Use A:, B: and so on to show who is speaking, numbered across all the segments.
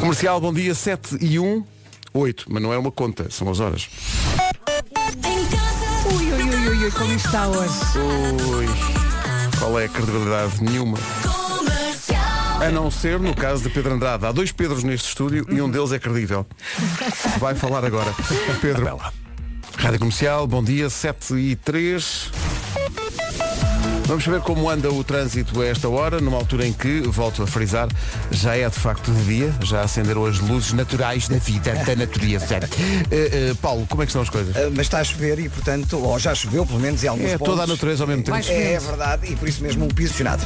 A: Comercial, bom dia, 7 e 1, 8, mas não é uma conta, são as horas.
B: Ui, ui, ui, ui, ui, como está hoje.
A: Ui, qual é a credibilidade? Nenhuma. A não ser no caso de Pedro Andrade. Há dois Pedros neste estúdio e um deles é credível. Vai falar agora. Pedro. Rádio Comercial, bom dia, 7 e 3. Vamos saber como anda o trânsito a esta hora, numa altura em que, volto a frisar, já é de facto de dia, já acenderam as luzes naturais da vida, da natureza. Eh, eh, Paulo, como é que estão as coisas?
C: Uh, mas está a chover e, portanto, ou já choveu, pelo menos em alguns
A: É
C: pontos.
A: toda a natureza ao mesmo tempo.
B: Chover.
C: É verdade, e por isso mesmo um piso fechado.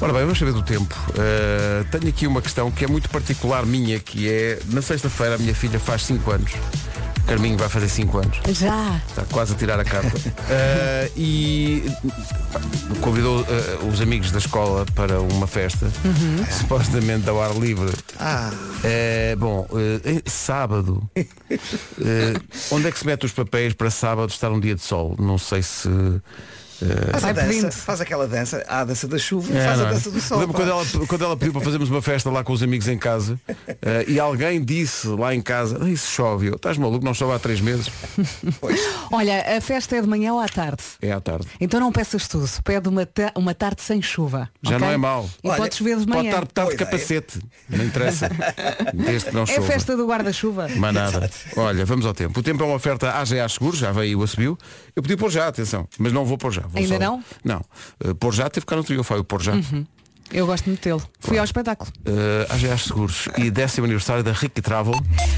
A: Ora bem, vamos saber do tempo. Uh, tenho aqui uma questão que é muito particular minha, que é, na sexta-feira a minha filha faz 5 anos. Carminho vai fazer 5 anos.
B: Já.
A: Está quase a tirar a carta. Uh, e convidou uh, os amigos da escola para uma festa, supostamente ao ar livre.
C: Ah,
A: Uh, bom, sábado. Onde é que se mete os papéis para sábado estar um dia de sol? Não sei se. Uh,
C: faz dança, faz aquela dança, há a dança da chuva,
A: É,
C: faz
A: não
C: a
A: é?
C: dança do sol.
A: Lembro quando ela, quando ela pediu para fazermos uma festa lá com os amigos em casa eh, e alguém disse lá em casa, "Ah, isso chove, eu, estás maluco, não chove há três meses.
B: Olha, a festa é de manhã ou à tarde?
A: É à tarde.
B: Então não peças tudo. Pede uma, ta- uma tarde sem chuva.
A: Já
B: ok?
A: não é mau.
B: E
C: Olha,
B: pode chover de
A: Pode
B: manhã.
A: estar metade de capacete. Não interessa. Desde que não
B: É a
A: chova.
B: festa do guarda-chuva.
A: Mas nada. Olha, vamos ao tempo. O tempo é uma oferta AGA Seguros, já veio o subiu. Eu pedi pôr já, atenção. Mas não vou pôr já.
B: Ainda
A: só-
B: não?
A: Não. Uh, pôr já teve que ficar no trio, foi o pôr já.
B: Eu gosto de metê-lo. Fui ao espetáculo.
A: Uh, AGA Seguros e décimo aniversário da Ricky Travel.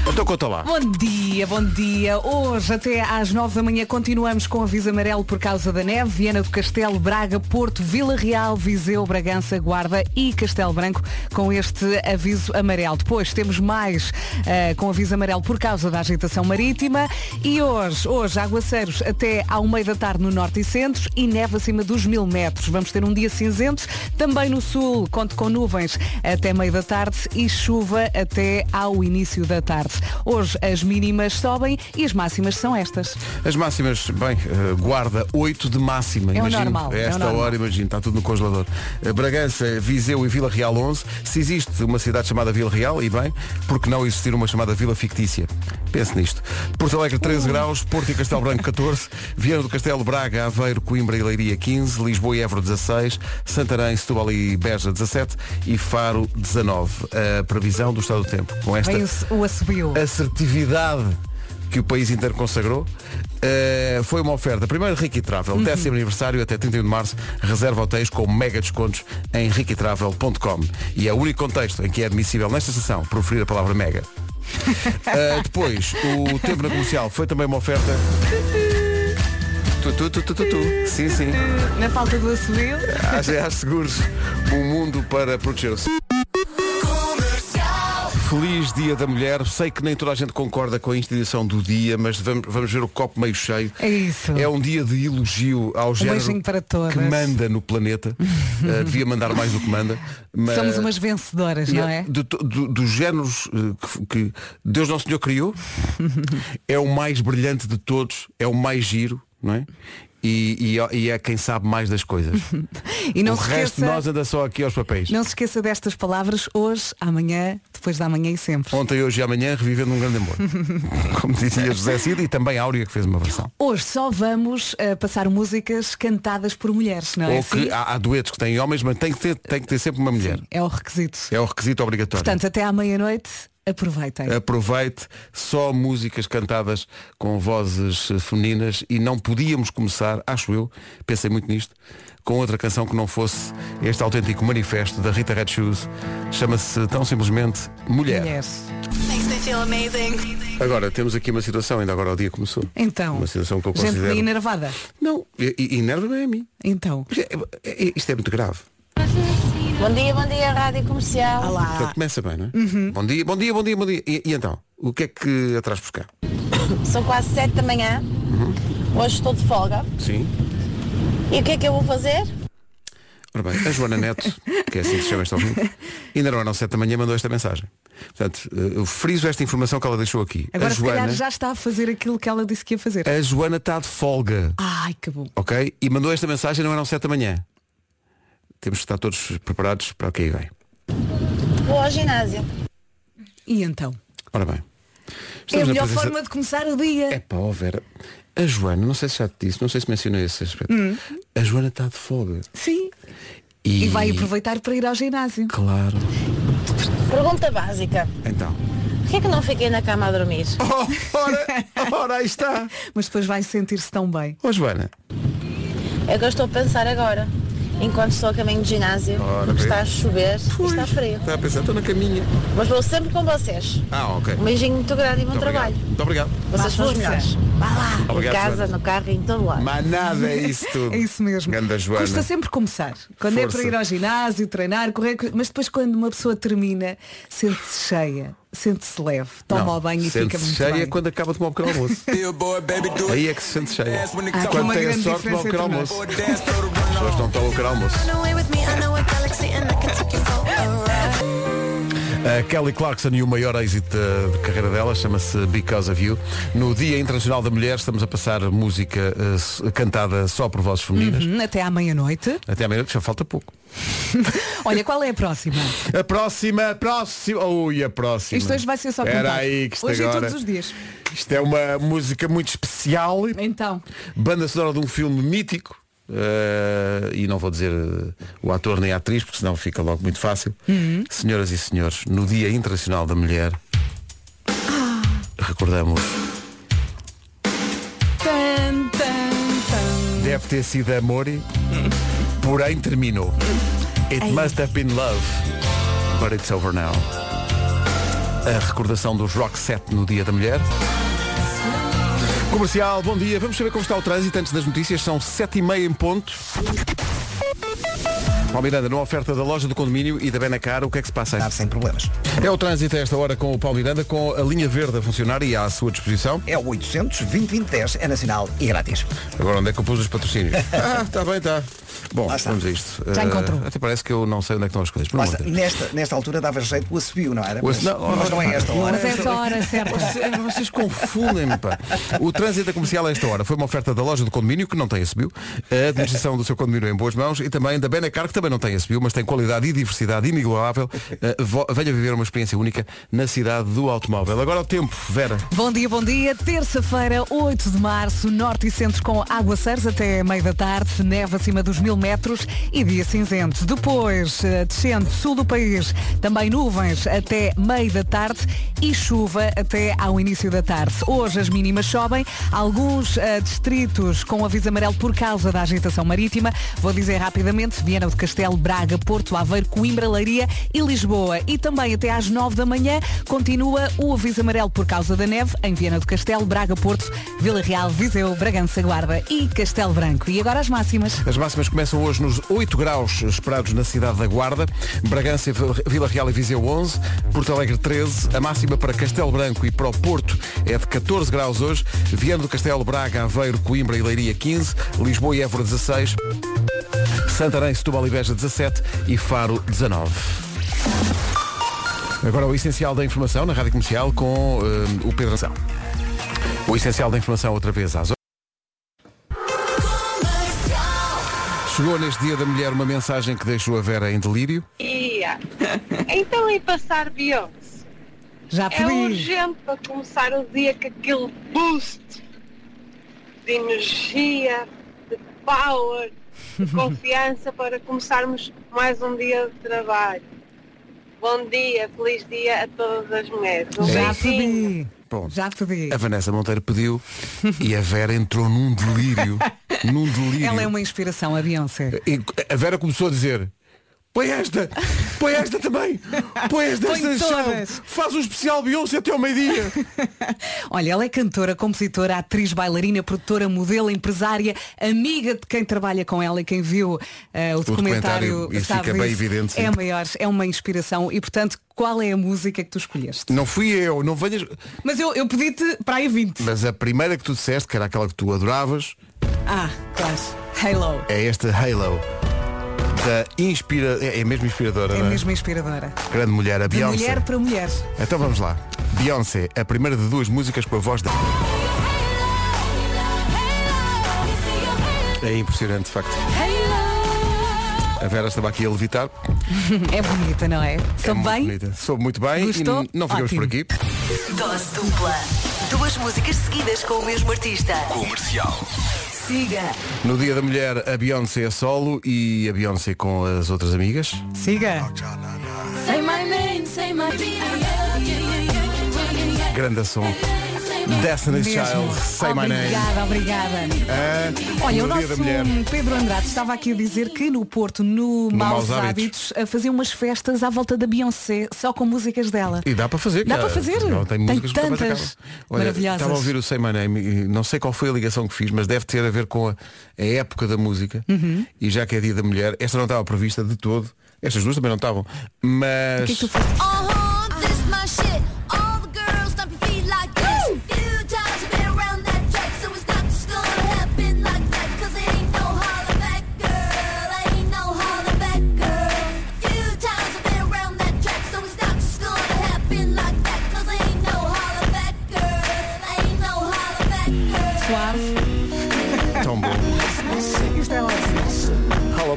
A: Então conta lá.
B: Bom dia, bom dia. Hoje até às 9 da manhã continuamos com aviso amarelo por causa da neve. Viana do Castelo, Braga, Porto, Vila Real, Viseu, Bragança, Guarda e Castelo Branco com este aviso amarelo. Depois temos mais eh, com aviso amarelo por causa da agitação marítima. E hoje, hoje, aguaceiros até ao meio da tarde no norte e centro e neve acima dos mil metros. Vamos ter um dia cinzento. Também no sul, conto com nuvens até meio da tarde e chuva até ao início da tarde. Hoje as mínimas sobem e as máximas são estas.
A: As máximas, bem, eh, guarda 8 de máxima.
B: É
A: imagino.
B: normal, é
A: esta
B: normal.
A: hora, imagino, está tudo no congelador. Eh, Bragança, Viseu e Vila Real 11. Se existe uma cidade chamada Vila Real, e bem, porque não existir uma chamada Vila Fictícia? Pense nisto. Porto Alegre 13 graus, Porto e Castelo Branco 14, Viana do Castelo, Braga, Aveiro, Coimbra e Leiria 15, Lisboa e Évora 16, Santarém, Setúbal e Beja 17 e Faro 19. A previsão do estado do tempo. Com esta
B: o, o assobio.
A: assertividade que o país inteiro consagrou. Uh, foi uma oferta. Primeiro Ricky Travel, décimo aniversário até 31 de março, reserva hotéis com mega descontos em riquitravel.com. E é o único contexto em que é admissível nesta sessão proferir a palavra mega. Uh, depois, o tempo na comercial foi também uma oferta. Tu, tu, tu, tu, tu, tu. Sim, sim.
B: Na falta do assobio.
A: AGA Seguros, um mundo para proteger-se. Feliz Dia da Mulher. Sei que nem toda a gente concorda com a instituição do dia, mas vamos, vamos ver o copo meio cheio.
B: É isso.
A: É um dia de elogio ao género
B: beijinho para todas.
A: que manda no planeta. Uh, devia mandar mais do que manda. Mas...
B: Somos umas vencedoras, não é?
A: De to- do- dos géneros uh, que, que Deus Nosso Senhor criou, é o mais brilhante de todos, é o mais giro, não é? E, e- e é quem sabe mais das coisas.
B: E não
A: o
B: se
A: resto de
B: esqueça,
A: nós anda só aqui aos papéis.
B: não se esqueça destas palavras hoje, amanhã, depois da manhã e sempre.
A: Ontem, hoje e amanhã, revivendo um grande amor. Como dizia José Cid e também Áurea que fez uma versão.
B: Hoje só vamos eh, passar músicas cantadas por mulheres, não é
A: Ou
B: assim?
A: que há, há duetos que têm homens, mas tem que ter, tem que ter sempre uma mulher.
B: É o requisito.
A: É o requisito obrigatório.
B: Portanto, até à meia-noite, aproveitem.
A: Aproveite só músicas cantadas com vozes eh, femininas e não podíamos começar, acho eu, pensei muito nisto, com outra canção que não fosse este autêntico manifesto da Rita Red Shoes. Chama-se tão simplesmente Mulher.
B: Mulheres.
D: Makes me feel amazing.
A: Agora, temos aqui uma situação, ainda agora o dia começou.
B: Então,
A: Uma situação que eu
B: gente
A: considero.
B: enervada.
A: Não, enerva-me a mim.
B: Então,
A: Isto é, é- isto é muito grave.
E: Bom dia, bom dia, Rádio Comercial.
A: Portanto, começa bem, não é? Bom dia, bom dia, bom dia, bom dia. E, e então, o que é que atrás buscar?
E: São quase 7 da manhã. Hoje estou de folga.
A: Sim.
E: E o que é que eu vou fazer?
A: Ora bem, a Joana Neto, que é assim que se chama esta ouvinte, ainda não eram sete da manhã, mandou esta mensagem. Portanto, eh, eu friso esta informação que ela deixou aqui.
B: agora
A: a
B: se calhar
A: Joana,
B: já está a fazer aquilo que ela disse que ia fazer.
A: a Joana está de folga,
B: Ai, que bom.
A: ok? E mandou esta mensagem, não eram sete da manhã. Temos que estar todos preparados para o que aí vem.
E: Vou ao ginásio.
B: E então?
A: Ora bem.
B: É a melhor
A: presença-
B: forma de começar o dia.
A: É pá, ó Vera. A Joana, não sei se já te disse, não sei se mencionei esse aspecto.
B: Hum.
A: A Joana está de folga.
B: Sim.
A: E,
B: E vai aproveitar para ir ao ginásio.
A: Claro.
E: Pergunta básica.
A: Então.
E: Porquê é que não fiquei na cama a dormir?
A: Oh, ora, ora, aí está.
B: Mas depois vai sentir-se tão bem.
A: Ó Joana.
E: É que eu estou a pensar agora. Enquanto estou a caminho do ginásio,
A: Ora,
E: porque está a chover e está frio.
A: Está a pensar, estou na caminha.
E: Mas vou sempre com vocês.
A: Ah, ok.
E: Um beijinho muito grande e bom
A: Muito
E: trabalho.
A: obrigado. Muito obrigado.
E: Vocês são os melhores.
B: Vá lá.
A: Obrigado,
E: em casa,
A: Joana.
E: no carro e em todo lado.
A: Mas nada, é isso tudo.
B: É isso mesmo.
A: Ganda Joana.
B: Custa sempre começar. Quando é
A: Força.
B: para ir ao ginásio, treinar, correr, mas depois quando uma pessoa termina, sente-se cheia, sente-se leve, toma
A: Não,
B: o banho e fica muito
A: cheia
B: bem.
A: quando acaba de tomar o pequeno almoço. Aí é que se sente cheia.
B: Há
A: Quando tem a sorte de tomar o pequeno almoço. As pessoas não tomam o pequeno almoço. A Kelly Clarkson e o maior êxito da de carreira dela chama-se Because of You. No Dia Internacional da Mulher estamos a passar música eh, s- cantada só por vozes femininas.
B: Hum, Até à meia-noite.
A: Até à meia-noite já falta pouco.
B: Olha, qual é a próxima?
A: A próxima, a próxima. Ui, a próxima.
B: Isto hoje vai ser só
A: Era aí que isto
B: Hoje
A: agora.
B: e todos os dias.
A: Isto é uma música muito especial.
B: Então,
A: Banda sonora de um filme mítico. Eh, e não vou dizer eh, o ator nem a atriz, porque senão fica logo muito fácil.
B: Uhum.
A: Senhoras e senhores, no Dia Internacional da Mulher,
B: Ah.
A: recordamos,
B: tan, tan, tan.
A: deve ter sido Amore, porém terminou. It must have been love, but it's over now. A recordação dos Rock Set no Dia da Mulher. Comercial, bom dia. Vamos saber como está o trânsito antes das notícias. São sete e meia em ponto. Paulo Miranda, numa oferta da loja do condomínio e da Benacar, o que é que se passa aí?
C: Nada sem problemas.
A: É o trânsito a esta hora com o Paulo Miranda, com a linha verde a funcionar e à sua disposição.
C: É o 800 2010 é nacional e grátis.
A: Agora onde é que eu pus os patrocínios? ah, está bem, está. Bom,
C: Lá está.
A: vamos a isto.
B: Já encontrou.
A: Até parece que eu não sei onde é que estão as coisas.
C: Está. Nesta, nesta altura dava jeito o assobio, não era?
A: O
C: Mas,
A: não,
C: mas não é esta hora.
B: Mas é essa hora certa.
A: Vocês, vocês confundem-me, pá. O trânsito comercial a esta hora foi uma oferta da loja do condomínio, que não tem SBU, a administração do seu condomínio em boas mãos e também da Benacar, que também não tem SBU, mas tem qualidade e diversidade inigualável. Eh, venha viver uma experiência única na cidade do automóvel. Agora o tempo, Vera.
B: Bom dia, bom dia. Terça-feira, 8 de março, norte e centro com aguaceiros até meio da tarde, neve acima dos mil metros e dia cinzento. Depois, eh, descendo sul do país, também nuvens até meio da tarde e chuva até ao início da tarde. Hoje as mínimas sobem, alguns eh, distritos com aviso amarelo por causa da agitação marítima. Vou dizer rapidamente, Viana do Castelo, Braga, Porto, Aveiro, Coimbra, Leiria e Lisboa. E também até às 9 da manhã continua o aviso amarelo por causa da neve em Viana do Castelo, Braga, Porto, Vila Real, Viseu, Bragança, Guarda e Castelo Branco. E agora as máximas.
A: As máximas começam hoje nos 8 graus esperados na cidade da Guarda, Bragança, Vila Real e Viseu 11, Porto Alegre 13, a máxima para Castelo Branco e para o Porto é de 14 graus hoje, Viana do Castelo, Braga, Aveiro, Coimbra e Leiria 15, Lisboa e Évora 16, Santarém, Setúbal e Beja 17 e Faro 19. Agora o essencial da informação na Rádio Comercial com eh, o Pedro Ação. O essencial da informação outra vez às Chegou neste Dia da Mulher uma mensagem que deixou a Vera em delírio.
F: Ia. Então e passar Beyoncé?
B: Já
F: É urgente para começar o dia com aquele boost de energia, de power, de confiança para começarmos mais um dia de trabalho. Bom dia, feliz dia a todas as mulheres. Um
B: Já
F: beijinho.
B: pedi.
A: Bom,
B: Já pedi.
A: a Vanessa Monteiro pediu e a Vera entrou num delírio. num delírio.
B: Ela é uma inspiração, a Beyoncé.
A: E a Vera começou a dizer Põe esta, põe esta também, põe esta,
B: Põe
A: esta chave,
B: todas.
A: faz um especial Beyoncé até ao meio-dia.
B: Olha, ela é cantora, compositora, atriz, bailarina, produtora, modelo, empresária, amiga de quem trabalha com ela e quem viu eh, o,
A: documentário,
B: documentário,
A: isso
B: sabe
A: fica bem evidente, sim.
B: É a maior, é uma inspiração e portanto, qual é a música que tu escolheste?
A: Não fui eu, não venhas.
B: Mas eu, eu pedi-te para aí 20.
A: Mas a primeira que tu disseste, que era aquela que tu adoravas,
B: Ah, claro. Halo.
A: é esta Halo. Da inspira... É é mesmo inspiradora,
B: É
A: não é?
B: mesmo inspiradora.
A: Grande mulher, a
B: De
A: Beyoncé.
B: mulher para mulher.
A: Então vamos lá. Beyoncé, a primeira de duas músicas com a voz dela. É impressionante, de facto. A Vera estava aqui a levitar.
B: É bonita, não é? Sou
A: Muito
B: bem?
A: bonita. Soube muito bem
B: Gostou?
A: e n- não ficamos
B: Ótimo.
A: por aqui.
G: Dose dupla. Duas músicas seguidas com o mesmo artista.
H: Comercial.
G: Siga.
A: No Dia da Mulher, a Beyoncé a solo e a Beyoncé com as outras amigas.
B: Siga.
A: Grande som. Destiny's
B: Mesmo.
A: Child, Say My Name.
B: Obrigada, obrigada.
A: Ah,
B: Olha, o
A: no
B: nosso. Pedro Andrade estava aqui a dizer que no Porto, no, Maus,
A: Maus
B: Hábitos, a fazer umas festas à volta da Beyoncé, só com músicas dela.
A: E dá para fazer.
B: Dá para fazer.
A: Não, tem
B: Tem tantas.
A: Olha,
B: maravilhosas.
A: Estava a ouvir o Say My Name e não sei qual foi a ligação que fiz, mas deve ter a ver com a, a época da música.
B: Uhum.
A: E já que é dia da mulher, esta não estava prevista de todo. Estas duas também não estavam. Mas.
B: O que é que tu fazes?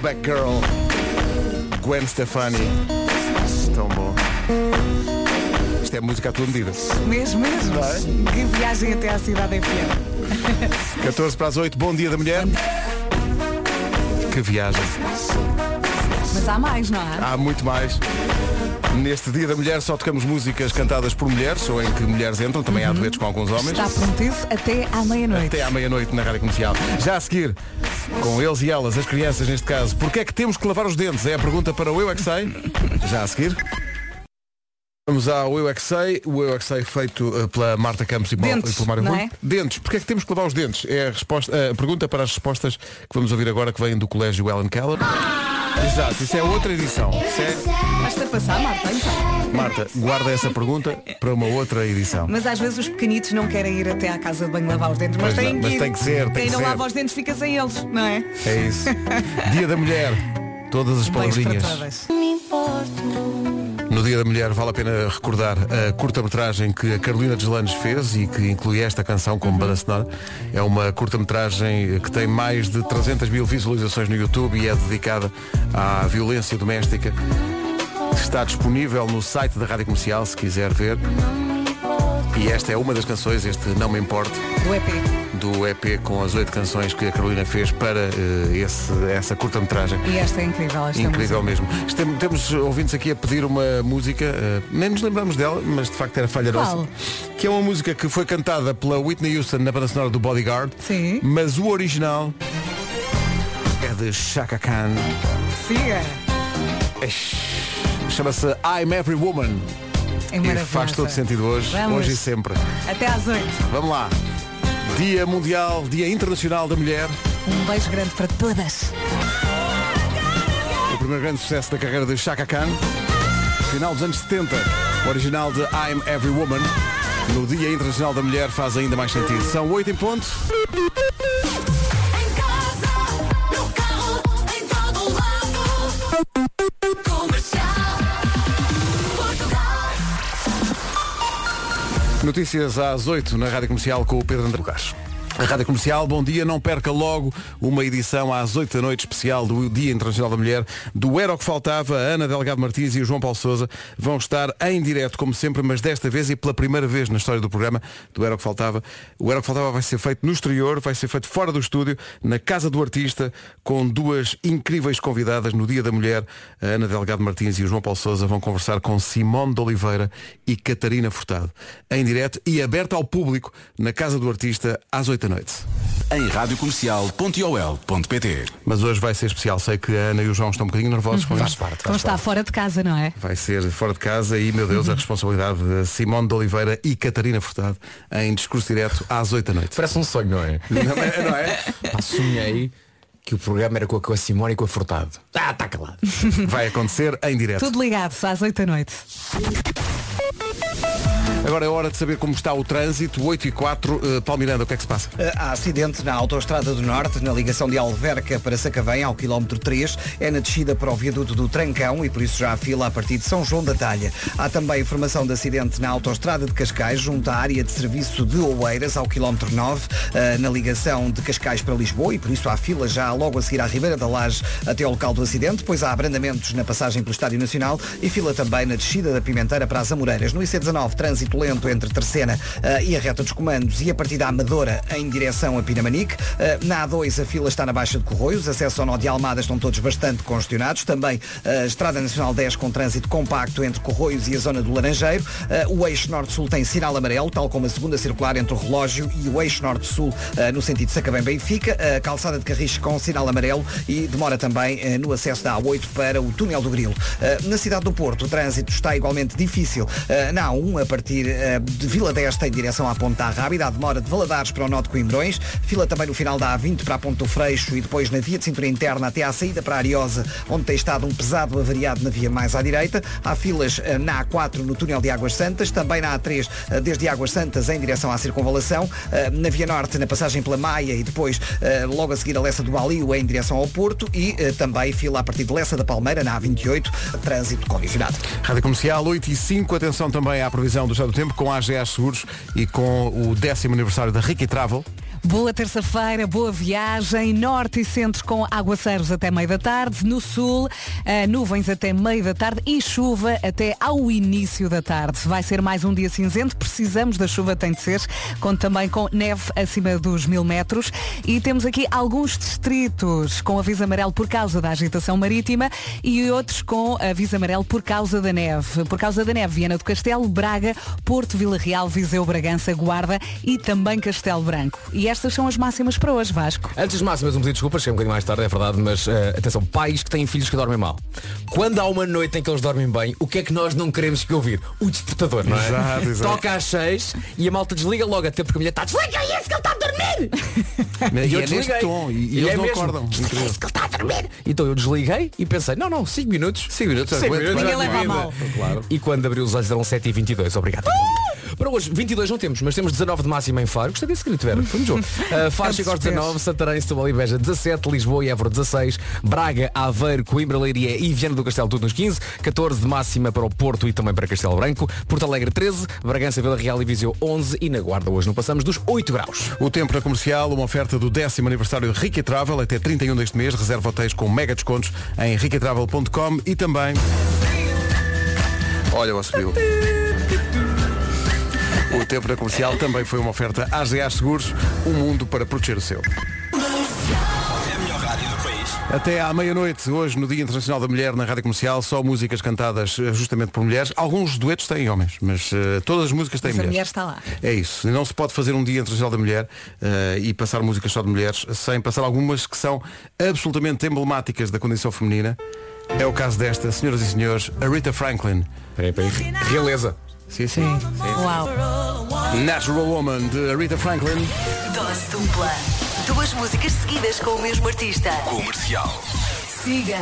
A: Hollaback Girl. Gwen Stefani. Tão bom. Isto é música à tua medida.
B: Mesmo, mesmo. Que viagem até à cidade FM.
A: 14 para as 8, bom dia da mulher. Que viagem.
B: Mas há mais, não há?
A: Há muito mais. Neste Dia da Mulher só tocamos músicas cantadas por mulheres ou em que mulheres entram, também há duetos com alguns homens.
B: Está prometido até à meia-noite.
A: Até à meia-noite na Rádio Comercial. Já a seguir, com eles e elas, as crianças neste caso, porquê é que temos que lavar os dentes? É a pergunta para o Eu é. Já a seguir. Vamos ao Eu é Sei, o Eu é Sei feito eh, pela Marta Campos e,
B: Dentes,
A: e pelo Mário Rui.
B: é?
A: Dentes, porquê é que temos que lavar os dentes? É a, resposta, a pergunta para as respostas que vamos ouvir agora que vêm do Colégio Ellen Keller. Exato, isso é outra edição. Isso é-
B: Basta passar, Marta, então.
A: Marta, guarda essa pergunta para uma outra edição.
B: Mas às vezes os pequenitos não querem ir até à casa de banho lavar os dentes, mas
A: Pois
B: têm
A: não,
B: que
A: mas
B: ir.
A: tem que ser, tem
B: Quem
A: que
B: não
A: ser.
B: lava os dentes fica sem eles, não é?
A: É isso. Dia da Mulher. Todas as palavrinhas.
B: todas.
A: No Dia da Mulher vale a pena recordar a curta-metragem que a Carolina Deslandes fez e que inclui esta canção como banda sonora. É uma curta-metragem que tem mais de 300 mil visualizações no YouTube e é dedicada à violência doméstica. Está disponível no site da Rádio Comercial, se quiser ver. E esta é uma das canções, este Não Me Importe,
B: Do EP.
A: Do EP com as oito canções que a Carolina fez para eh, esse- essa curta-metragem.
B: E esta é incrível, esta
A: Incrível
B: música.
A: mesmo. Tem- Temos ouvintes aqui a pedir uma música, eh, nem nos lembramos dela, mas de facto era falha
B: Qual?
A: nossa. Que é uma música que foi cantada pela Whitney Houston na banda sonora do Bodyguard.
B: Sim.
A: Mas o original é de Chaka Khan.
B: Siga.
A: Chama-se I'm Every Woman.
B: É
A: E faz todo sentido hoje,
B: Vamos.
A: hoje e sempre.
B: Até às oito.
A: Vamos lá. Dia Mundial, Dia Internacional da Mulher.
B: Um beijo grande para todas.
A: O primeiro grande sucesso da carreira de Chaka Khan. Final dos anos 70. O original de I'm Every Woman. No Dia Internacional da Mulher faz ainda mais sentido. São 8 em ponto. Notícias às 8 na Rádio Comercial com o Pedro André Lucas. A Rádio Comercial, bom dia, não perca logo uma edição às 8 da noite especial do Dia Internacional da Mulher, do Era o que Faltava, a Ana Delgado Martins e o João Paulo Souza vão estar em direto, como sempre, mas desta vez e pela primeira vez na história do programa do Era o que Faltava. O Era o que Faltava vai ser feito no exterior, vai ser feito fora do estúdio, na Casa do Artista, com duas incríveis convidadas no Dia da Mulher. A Ana Delgado Martins e o João Paulo Souza vão conversar com Simone de Oliveira e Catarina Furtado. Em direto e aberto ao público na Casa do Artista às 8 da noite.
H: Em radiocomercial.ol.pt
A: Mas hoje vai ser especial. Sei que a Ana e o João estão um bocadinho nervosos com isso.
B: Então está fora de casa, não é?
A: Vai ser fora de casa e, meu Deus, a responsabilidade de Simone de Oliveira e Catarina Furtado em discurso direto às 8 da noite.
I: Parece um sonho, não é?
A: Não é? Não é?
I: Pá, sonhei que o programa era com a, com a Simone e com a Furtado. Ah, está calado.
A: Vai acontecer em direto.
B: Tudo ligado às oito da noite.
A: Agora é hora de saber como está o trânsito. 8 e 4. Uh, Paulo Miranda, o que é que se passa?
C: Uh, Há acidente na Autostrada do Norte, na ligação de Alverca para Sacavém, ao quilómetro 3. É na descida para o viaduto do Trancão e por isso já há fila a partir de São João da Talha. Há também informação de acidente na Autostrada de Cascais, junto à área de serviço de Oeiras, ao quilómetro 9, uh, na ligação de Cascais para Lisboa e por isso há fila já logo a seguir à Ribeira da Laje até ao local do acidente. Depois há abrandamentos na passagem pelo Estádio Nacional e fila também na descida da Pimenteira para as Amoreiras. No IC19, trânsito lento entre Terceira uh, e a reta dos comandos e a partir da Amadora em direção a Pinamanique. Uh, na A2 a fila está na Baixa de Corroios, acesso ao nó de Almada estão todos bastante congestionados. Também a Estrada Nacional 10 com trânsito compacto entre Corroios e a zona do Laranjeiro. o eixo Norte-Sul tem sinal amarelo, tal como a segunda circular entre o relógio e o eixo Norte-Sul no sentido Sacavém-Benfica. A calçada de Carris com sinal amarelo e demora também no acesso da A8 para o túnel do Grilo. na cidade do Porto, o trânsito está igualmente difícil. na A1, a partir de Vila Desta em direção à Ponta Rábida, a demora de Valadares para o Nó de Coimbrões, fila também no final da A20 para a Ponta do Freixo e depois na via de cintura interna até à saída para a Ariosa, onde tem estado um pesado avariado na via mais à direita. Há filas eh, na A4 no túnel de Águas Santas, também na A3 eh, desde Águas Santas em direção à circunvalação, na via norte na passagem pela Maia e depois logo a seguir a Lessa do Balio em direção ao Porto e também fila a partir de Lessa da Palmeira na A28, trânsito condicionado.
A: Rádio Comercial 8 e 5, atenção também à previsão do estado do tempo com a AGA Seguros e com o décimo aniversário da Ricky Travel.
B: Boa terça-feira, boa viagem, norte e centro com aguaceiros até meio da tarde, no sul, uh, nuvens até meio da tarde e chuva até ao início da tarde. Vai ser mais um dia cinzento, precisamos da chuva, tem de ser, conto também com neve acima dos mil metros e temos aqui alguns distritos com aviso amarelo por causa da agitação marítima e outros com aviso amarelo por causa da neve. Por causa da neve, Viana do Castelo, Braga, Porto, Vila Real, Viseu, Bragança, Guarda e também Castelo Branco. E estas são as máximas para hoje, Vasco.
I: Antes das máximas, um pedido de desculpas, cheguei um bocadinho mais tarde, é verdade, mas uh, atenção, pais que têm filhos que dormem mal. Quando há uma noite em que eles dormem bem, o que é que nós não queremos que ouvir? O despertador, não é?
A: Exato, exato.
I: Toca às seis e a malta desliga logo até porque a mulher está desliga isso que ele está a dormir!
A: E,
I: eu
A: é
I: desliguei.
A: tom, e, e
I: E
A: eles
I: é
A: não
I: mesmo.
A: acordam.
I: É
A: Incrível.
I: isso que ele está a dormir! Então eu desliguei e pensei, não, não, 5 minutos.
A: 5 minutos,
I: Cinco
A: aguento,
I: minutos,
B: Ninguém leva a mal.
A: Claro.
I: E quando abri os olhos eram 7 e 22 obrigado. Para hoje, 22 não temos, mas temos 19 de máxima em Faro. Gostaria de se tiver. Foi um jogo. Uh, Faro chega aos 19, Santarém, Setúbal e Beja 17, Lisboa e Évora 16, Braga, Aveiro, Coimbra, Leiria e Viana do Castelo tudo nos 15, 14 de máxima para o Porto e também para Castelo Branco, Porto Alegre 13, Bragança, Vila Real e Viseu 11 e na Guarda hoje não passamos dos 8 graus.
A: O tempo na comercial, uma oferta do décimo aniversário de Ricky Travel até 31 deste mês. Reserva hotéis com mega descontos em rickytravel.com e também. Olha, o subiu. O tempo na comercial também foi uma oferta AGA Seguros, um mundo para proteger o seu. Até à meia-noite, hoje, no Dia Internacional da Mulher, na Rádio Comercial, só músicas cantadas eh, justamente por mulheres. Alguns duetos têm homens, mas eh, todas as músicas têm
B: Mas a
A: mulheres.
B: mulher está lá.
A: É isso. Não se pode fazer um Dia Internacional da Mulher eh, e passar músicas só de mulheres sem passar algumas que são absolutamente emblemáticas da condição feminina. É o caso desta, senhoras e senhores, a Rita Franklin.
I: Peraí, peraí. Realeza.
A: Sim, sim.
B: Uau.
A: Natural Woman, de Rita Franklin.
G: Dose dupla. Duas músicas seguidas com o mesmo artista.
H: Comercial.
G: Siga.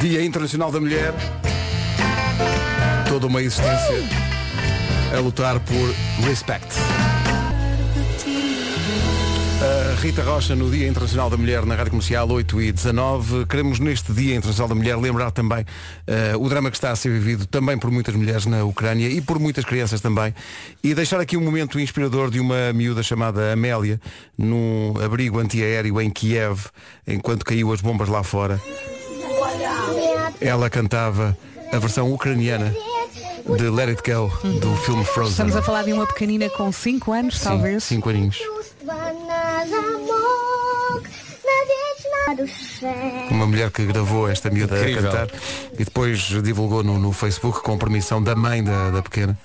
A: Dia Internacional da Mulher. Toda uma existência a lutar por respect. Rita Rocha no Dia Internacional da Mulher na Rádio Comercial 8 e 19. Queremos neste Dia Internacional da Mulher lembrar também eh, o drama que está a ser vivido também por muitas mulheres na Ucrânia e por muitas crianças também. E deixar aqui um momento inspirador de uma miúda chamada Amélia num abrigo antiaéreo em Kiev enquanto caiu as bombas lá fora. Ela cantava a versão ucraniana de Let It Go do filme Frozen.
B: Estamos a falar de uma pequenina com 5 anos,
A: Sim,
B: talvez.
A: cinco aninhos. Uma mulher que gravou esta miúda a
I: Incrível.
A: cantar e depois divulgou no, no Facebook com permissão da mãe da, da pequena.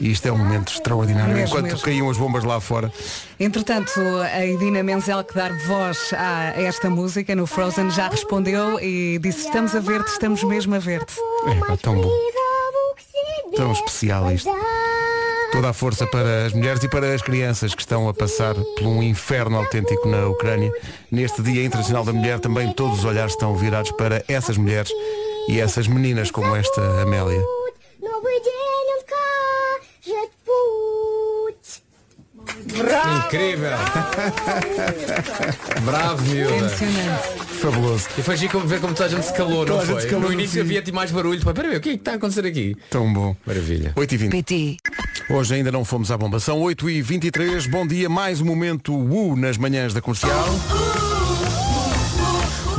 A: E isto é um momento extraordinário.
B: Mesmo,
A: Enquanto
B: mesmo.
A: caíam as bombas lá fora.
B: Entretanto, a Idina Menzel que dar voz a esta música no Frozen já respondeu e disse estamos a ver-te, estamos mesmo a ver-te.
A: É, pá, tão bom. Tão especial isto. Toda a força para as mulheres e para as crianças que estão a passar por um inferno autêntico na Ucrânia. Neste Dia Internacional da Mulher também todos os olhares estão virados para essas mulheres e essas meninas como esta Amélia.
I: Incrível. Bravo, miúda.
A: Fabuloso.
I: E foi giro como ver como toda a gente se calou,
A: Toda
I: não
A: a gente
I: foi?
A: se calou
I: no início
A: fim.
I: havia-te mais barulho. Pá, Peraí, o que é que está a acontecer aqui?
A: Tão bom.
I: Maravilha.
A: 8h20.
B: PT.
A: Hoje ainda não fomos à bomba. São 8h23. Bom dia. Mais um momento U nas manhãs da comercial.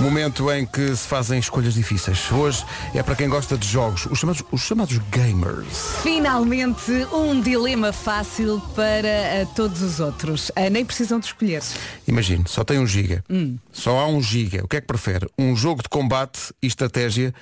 A: Momento em que se fazem escolhas difíceis. Hoje é para quem gosta de jogos, os chamados, os chamados gamers.
B: Finalmente um dilema fácil para eh, todos os outros. Ah, nem precisam de escolher.
A: Imagine, só tem um giga. Só há um giga. O que é que prefere? Um jogo de combate e estratégia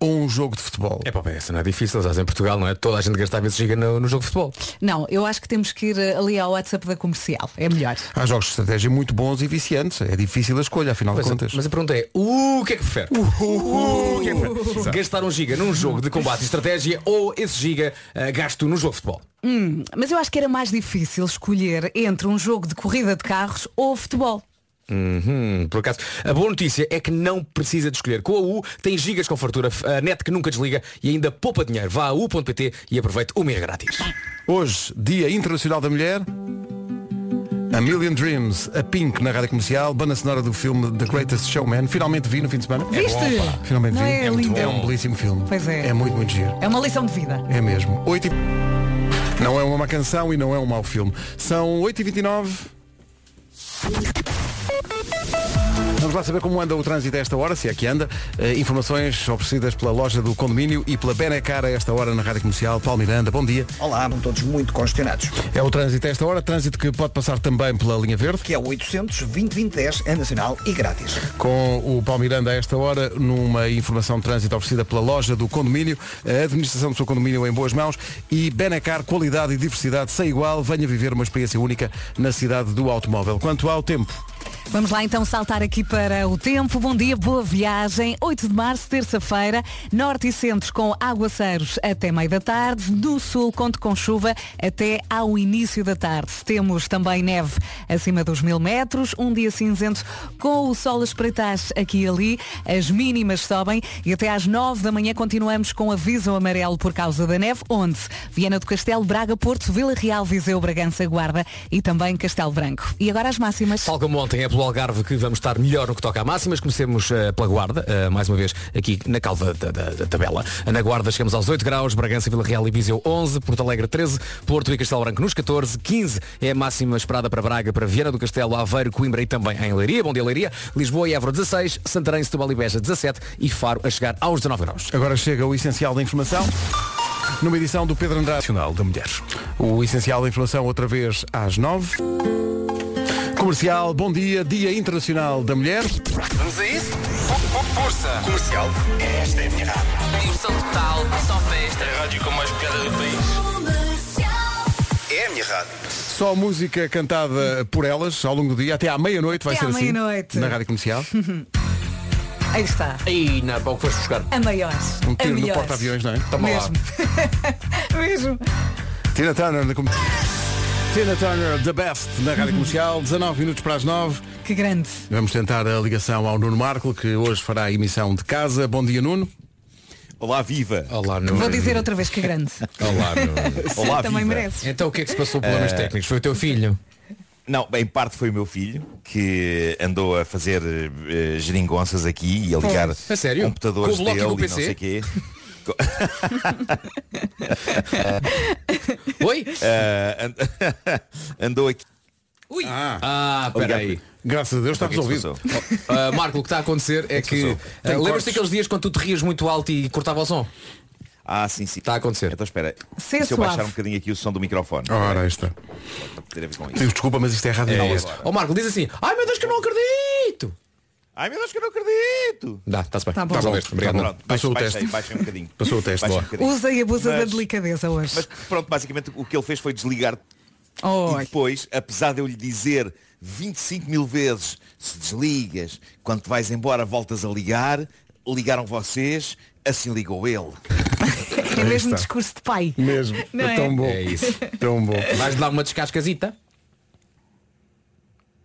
A: ou um jogo de futebol?
I: É pá, bem, essa não é difícil, estás em Portugal, não é? Toda a gente gastava esse giga no, no jogo de futebol.
B: Não, eu acho que temos que ir eh, ali ao WhatsApp da comercial. É melhor.
A: Há jogos de estratégia muito bons e viciantes. É difícil a escolha, afinal
I: Mas,
A: de contas.
I: mas a pergunta é, uh, o que é que prefere? Uh, o que é que prefere? Gastar um giga num jogo de combate e estratégia ou esse giga uh, gasto no jogo de futebol?
B: Hum, mas eu acho que era mais difícil escolher entre um jogo de corrida de carros ou futebol.
I: Uhum, por acaso, a boa notícia é que não precisa de escolher. Com a U tem gigas com fartura, a net que nunca desliga e ainda poupa dinheiro. Vá a u.pt e aproveite o mês grátis.
A: Hoje, Dia Internacional da Mulher. A Million Dreams, a Pink na rádio comercial, banda sonora do filme The Greatest Showman. Finalmente vi no fim de semana.
B: Viste?
A: Finalmente
B: Não
A: vi.
B: é lindo?
A: É um belíssimo filme.
B: Pois é.
A: É muito, muito giro.
B: É uma lição de vida.
A: É mesmo. 8 e... Não é uma má canção e não é um mau filme. São 8h29. Vamos lá saber como anda o trânsito a esta hora, se é que anda. Eh, informações oferecidas pela loja do condomínio e pela Benecar a esta hora na Rádio Comercial. Paulo Miranda, bom dia.
C: Olá, estão todos muito congestionados.
A: É o trânsito a esta hora, trânsito que pode passar também pela linha verde.
C: Que é o 800 2010 é nacional e grátis.
A: Com o Paulo Miranda a esta hora, numa informação de trânsito oferecida pela loja do condomínio, a administração do seu condomínio em boas mãos e Benacar, qualidade e diversidade sem igual. Venha viver uma experiência única na cidade do automóvel. Quanto ao tempo,
B: Vamos lá então saltar aqui para o tempo. Bom dia, boa viagem. 8 de março, terça-feira, norte e centro com aguaceiros até meio da tarde. No sul, conto com chuva até ao início da tarde. Temos também neve acima dos mil metros. Um dia cinzento com o sol a espreitar aqui e ali. As mínimas sobem e até às 9 da manhã continuamos com aviso amarelo por causa da neve, onde Viana do Castelo, Braga, Porto, Vila Real, Viseu, Bragança, Guarda e também Castelo Branco. E agora as máximas.
I: Tal ontem é pelo Algarve que vamos estar melhor no que toca a máximas. Comecemos eh, pela Guarda, eh, mais uma vez aqui na calva da, da- da tabela. Na Guarda chegamos aos 8 graus, Bragança, Vila Real e Viseu 11, Porto Alegre 13, Porto e Castelo Branco nos 14, 15 é a máxima esperada para Braga, para Viana do Castelo, Aveiro, Coimbra e também em Leiria. Bom dia Leiria, Lisboa e Évora 16, Santarém, Setúbal e Beja 17 e Faro a chegar aos 19 graus.
A: agora chega o essencial da informação. Numa edição do Pedro Andrade.
H: Nacional da Mulher.
A: O essencial da informação outra vez às 9. Comercial, bom dia, Dia Internacional da Mulher.
H: Vamos a isso? Força! Comercial. Esta é a minha rádio.
G: Diversão total, só festa.
H: É a rádio com mais piada do país. É a minha rádio.
A: Só música cantada por elas ao longo do dia, até à meia-noite vai
B: Até
A: ser
B: à
A: assim.
B: meia-noite.
A: Na rádio comercial.
B: Aí está.
I: Aí, na que foste buscar.
B: A maior.
A: Um
B: a
A: tiro no
B: melhor.
A: porta-aviões, não é?
I: Toma lá.
B: Mesmo. Mesmo.
A: Tina Turner na com- Tina Turner, The Best, na rádio comercial, 19 minutos para as 9.
B: Que grande.
A: Vamos tentar a ligação ao Nuno Marco, que hoje fará a emissão de casa. Bom dia, Nuno.
J: Olá, viva!
I: Olá, Nuno.
B: Vou dizer outra vez que grande.
I: Olá, Nuno.
J: Olá,
B: Também
J: viva!
B: mereces.
I: Então o que é que se passou problemas técnicos? Foi o teu filho?
J: Não, em parte foi o meu filho que andou a fazer eh, geringonças aqui e a ligar
I: A sério?
J: computadores
I: o e
J: dele
I: o
J: e não sei quê.
I: Oi?
J: Ah, and- andou aqui.
I: Ui. Ah, peraí.
A: Graças a Deus está
J: é se
A: resolvido.
J: passou?
I: Uh, Marco, o que está a acontecer é
J: que
I: que.
J: se
I: uh, Lembras-te daqueles dias quando tu te rias muito alto e cortava o som?
J: Ah, sim, sim.
I: Está a acontecer.
J: Então espera.
B: Ser
J: se eu baixar um bocadinho aqui o som do microfone.
A: Ora, aí está.
J: Para ter a ver com isso.
A: Deus, desculpa, mas isto é rádio.
I: É isso. Ó Marco, diz assim, ai meu Deus que eu não acredito!
J: Ai meu Deus que eu não acredito!
I: Dá, está-se bem.
B: Tá bom.
I: Obrigado.
A: Tá bom.
J: Pronto,
A: Passou o
J: baixei,
A: teste.
J: baixei um bocadinho.
A: Passou o teste, boa.
J: um.
B: Usa e abusa da delicadeza hoje.
J: Mas pronto, basicamente o que ele fez foi desligar
B: Oh,
J: E depois, apesar de eu lhe dizer 25 mil vezes, se desligas, quando te vais embora voltas a ligar, ligaram vocês, assim ligou ele.
B: é mesmo discurso de pai.
A: Mesmo.
B: Não
A: é
B: é?
A: tão bom.
I: É isso.
A: Tão bom.
I: Vais dar uma descascazita?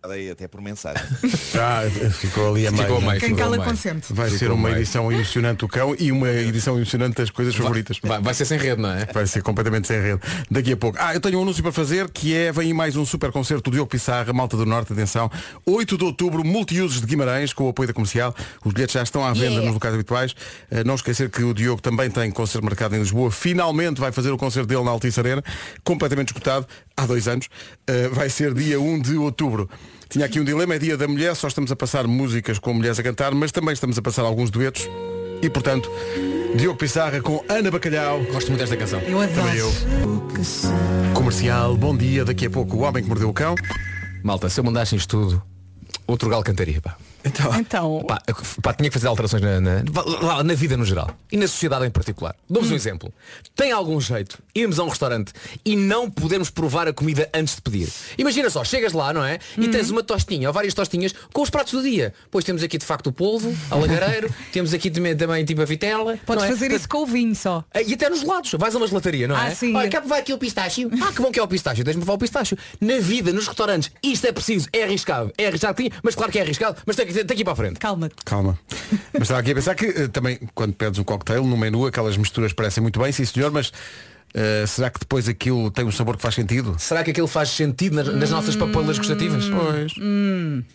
J: Dei até por mensagem.
A: Ah, ficou ali a meio.
I: Ficou
A: é?
I: meio,
B: Quem cala consente.
A: Vai
I: Ficou
A: ser uma
I: meio.
A: edição emocionante do cão e uma edição emocionante das coisas favoritas.
I: Vai, vai ser sem rede, não é?
A: Vai ser completamente sem rede. Daqui a pouco. Ah, eu tenho um anúncio para fazer que é, vem mais um super concerto do Diogo Pissarra, Malta do Norte, atenção. 8 de outubro, multiusos de Guimarães, com o apoio da comercial. Os bilhetes já estão à venda
B: Yeah.
A: nos locais habituais. Eh, não esquecer que o Diogo também tem concerto marcado em Lisboa. Finalmente vai fazer o concerto dele na Altice Arena, completamente esgotado, há dois anos. Eh, vai ser dia 1 de outubro. Tinha aqui um dilema, é dia da mulher, só estamos a passar músicas com mulheres a cantar, mas também estamos a passar alguns duetos. E portanto, Diogo Pissarra com Ana Bacalhau.
I: Gosto muito desta canção.
B: Eu adoro.
A: Também eu. Comercial, bom dia. Daqui a pouco o homem que mordeu o cão.
I: Malta, se eu mandasse isto tudo, outro galo cantaria, pá.
A: Então,
B: Então,
I: Pá, pá, tinha que fazer alterações na, na- na vida no geral e na sociedade em particular. Dou-vos um exemplo. Tem algum jeito irmos a um restaurante e não podemos provar a comida antes de pedir? Imagina só, chegas lá, não é? E tens uma tostinha ou várias tostinhas com os pratos do dia. Pois temos aqui de facto o polvo, a lagareiro, temos aqui também, também tipo a vitela.
B: podes
I: é?
B: fazer isso com o vinho só.
I: Ah, E até nos lados, vais a uma gelataria, não é?
B: Ah, sim.
I: Olha, cá vai aqui o pistácio. Ah, que bom que é o pistácio, deixa-me levar o pistácio. Na vida, nos restaurantes, isto é preciso, é arriscado. É arriscado, mas claro que é arriscado, mas tem que, tem que ir para a frente.
B: Calma.
A: calma. Mas estava aqui a pensar que eh, também quando pedes um cocktail no menu aquelas misturas parecem muito bem, sim senhor, mas eh, será que depois aquilo tem um sabor que faz sentido?
I: Será que aquilo faz sentido nas, nas nossas papoilas gustativas?
A: Pois.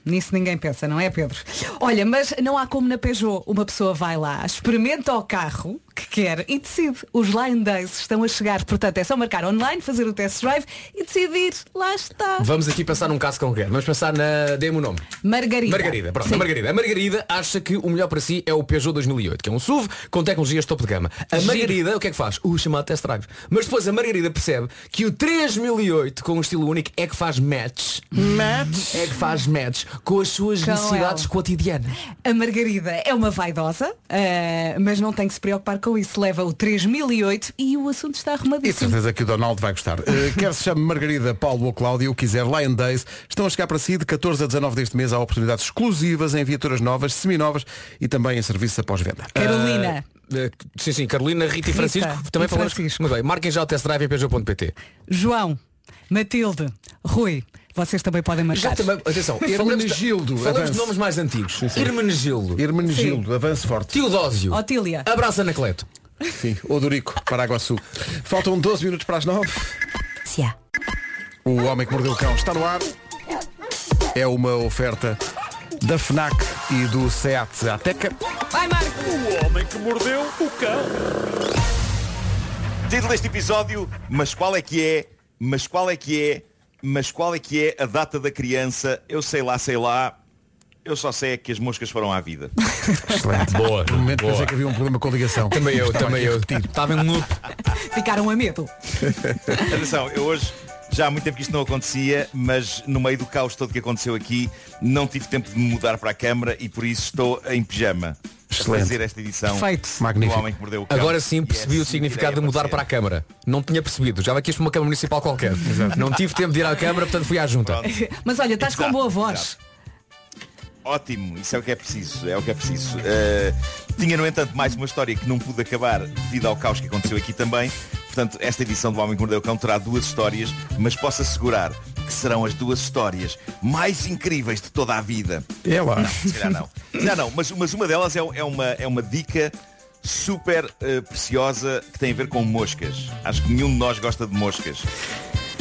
B: Nisso ninguém pensa, não é, Pedro? Olha, mas não há como na Peugeot. Uma pessoa vai lá, experimenta o carro que quer e decide. Os Line Days estão a chegar, portanto é só marcar online, fazer o test drive e decidir. Lá está.
I: Vamos aqui pensar num caso concreto. Vamos pensar na. Dê-me o nome.
B: Margarida.
I: Margarida, pronto,
B: Sim.
I: a Margarida. A Margarida acha que o melhor para si é o Peugeot 2008, que é um SUV com tecnologias topo de gama. A Margarida, o que é que faz? O chamado test drive. Mas depois a Margarida percebe que o 3008 com um estilo único é que faz match. Match? É que faz match com as suas
B: Com
I: necessidades
B: ela.
I: cotidianas.
B: A Margarida é uma vaidosa, eh, mas não tem que se preocupar com isso. Leva o 3008 e o assunto está
A: E
B: arrumadíssimo.
A: certeza que o Donaldo vai gostar. Eh, quer se chame Margarida, Paulo ou Cláudio, quiser Lion Days, estão a chegar para si de 14 a 19 deste mês há oportunidades exclusivas em viaturas novas, seminovas e também em serviços após-venda.
B: Carolina.
I: Uh, sim, sim, Carolina, Rita,
B: Rita
I: e Francisco. Também
B: e
I: falamos.
B: Francisco.
I: Muito bem, marquem já o test drive em Peugeot.pt.
B: João, Matilde, Rui, vocês também podem marcar.
I: Já também, atenção,
A: Hermenegildo,
I: falamos, falamos de nomes mais antigos. Hermenegildo,
A: Hermenegildo, avance forte.
I: Teodósio,
B: Otília.
I: Abraça Anacleto.
A: Sim, Odorico, Paraguaçu. Faltam 12 minutos para as 9. O Homem que Mordeu o Cão está no ar. É uma oferta da FNAC e do SEAT Ateca.
B: Vai, Marco!
J: Título deste episódio, mas qual é que é, mas qual é que é, mas qual é que é a data da criança? Eu sei lá, sei lá. Eu só sei é que as moscas foram à vida.
A: Excelente.
I: Boa,
A: No momento
I: boa.
A: pensei que havia um problema com a ligação.
I: Também eu,
A: Estava
I: também eu. Estava em um loop.
B: Ficaram a medo.
J: Atenção, eu hoje já há muito tempo que isto não acontecia, mas no meio do caos todo que aconteceu aqui, não tive tempo de me mudar para a câmara e por isso estou em pijama a
A: Excelente.
J: fazer esta edição
B: Perfeito.
A: Magnífico.
J: do Homem que Mordeu o Cão.
I: Agora sim
J: é
I: percebi o
J: assim
I: significado de mudar para a. Câmara. Não tinha percebido. Já aqui para uma Câmara Municipal qualquer. Não tive tempo de ir à Câmara, portanto fui à junta.
J: Pronto.
B: Mas olha, estás com
J: Exato,
B: boa voz.
J: exato. Ótimo, isso é o que é preciso, é o que é preciso. Uh, tinha, no entanto, mais uma história que não pude acabar devido ao caos que aconteceu aqui também. Portanto, esta edição do Homem que Mordeu o Cão terá duas histórias, mas posso assegurar que serão as duas histórias mais incríveis de toda a vida.
A: É lá.
J: Se calhar não. Se calhar não, mas, mas uma delas é, é uma, é uma dica super uh, preciosa que tem a ver com moscas. Acho que nenhum de nós gosta de moscas.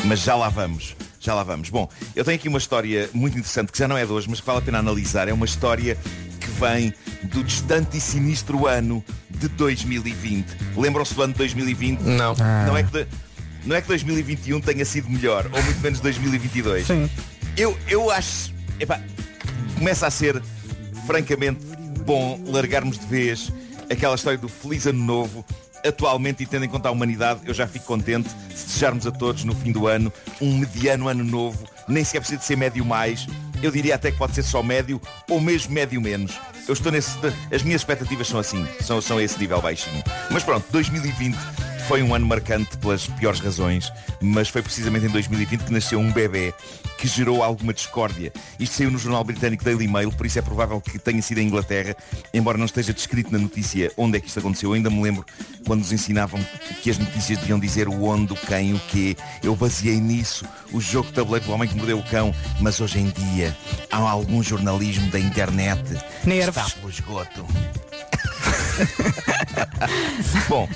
J: Mas já lá vamos. Já lá vamos. Bom, eu tenho aqui uma história muito interessante que já não é de hoje, mas que vale a pena analisar. É uma história que vem do distante e sinistro ano de 2020. Lembram-se do ano de 2020?
I: Não.
J: Não é que de- não é que 2021 tenha sido melhor, ou muito menos 2022.
B: Sim.
J: Eu, eu acho. Epá, começa a ser francamente bom largarmos de vez aquela história do feliz ano novo. Atualmente, e tendo em conta a humanidade, eu já fico contente se desejarmos a todos no fim do ano um mediano ano novo, nem sequer precisa de ser médio mais. Eu diria até que pode ser só médio ou mesmo médio menos. Eu estou nesse. As minhas expectativas são assim, são, são esse nível baixinho. Mas pronto, 2020 Foi um ano marcante pelas piores razões, mas foi precisamente em 2020 que nasceu um bebê que gerou alguma discórdia. Isto saiu no jornal britânico Daily Mail, por isso é provável que tenha sido em Inglaterra, embora não esteja descrito na notícia onde é que isto aconteceu. Eu ainda me lembro quando nos ensinavam que as notícias deviam dizer o onde, o quem, o quê. Eu baseei nisso o jogo de tabuleiro do homem que mordeu o cão, mas hoje em dia há algum jornalismo da internet que
B: Nervos.
J: está pelo esgoto. Bom,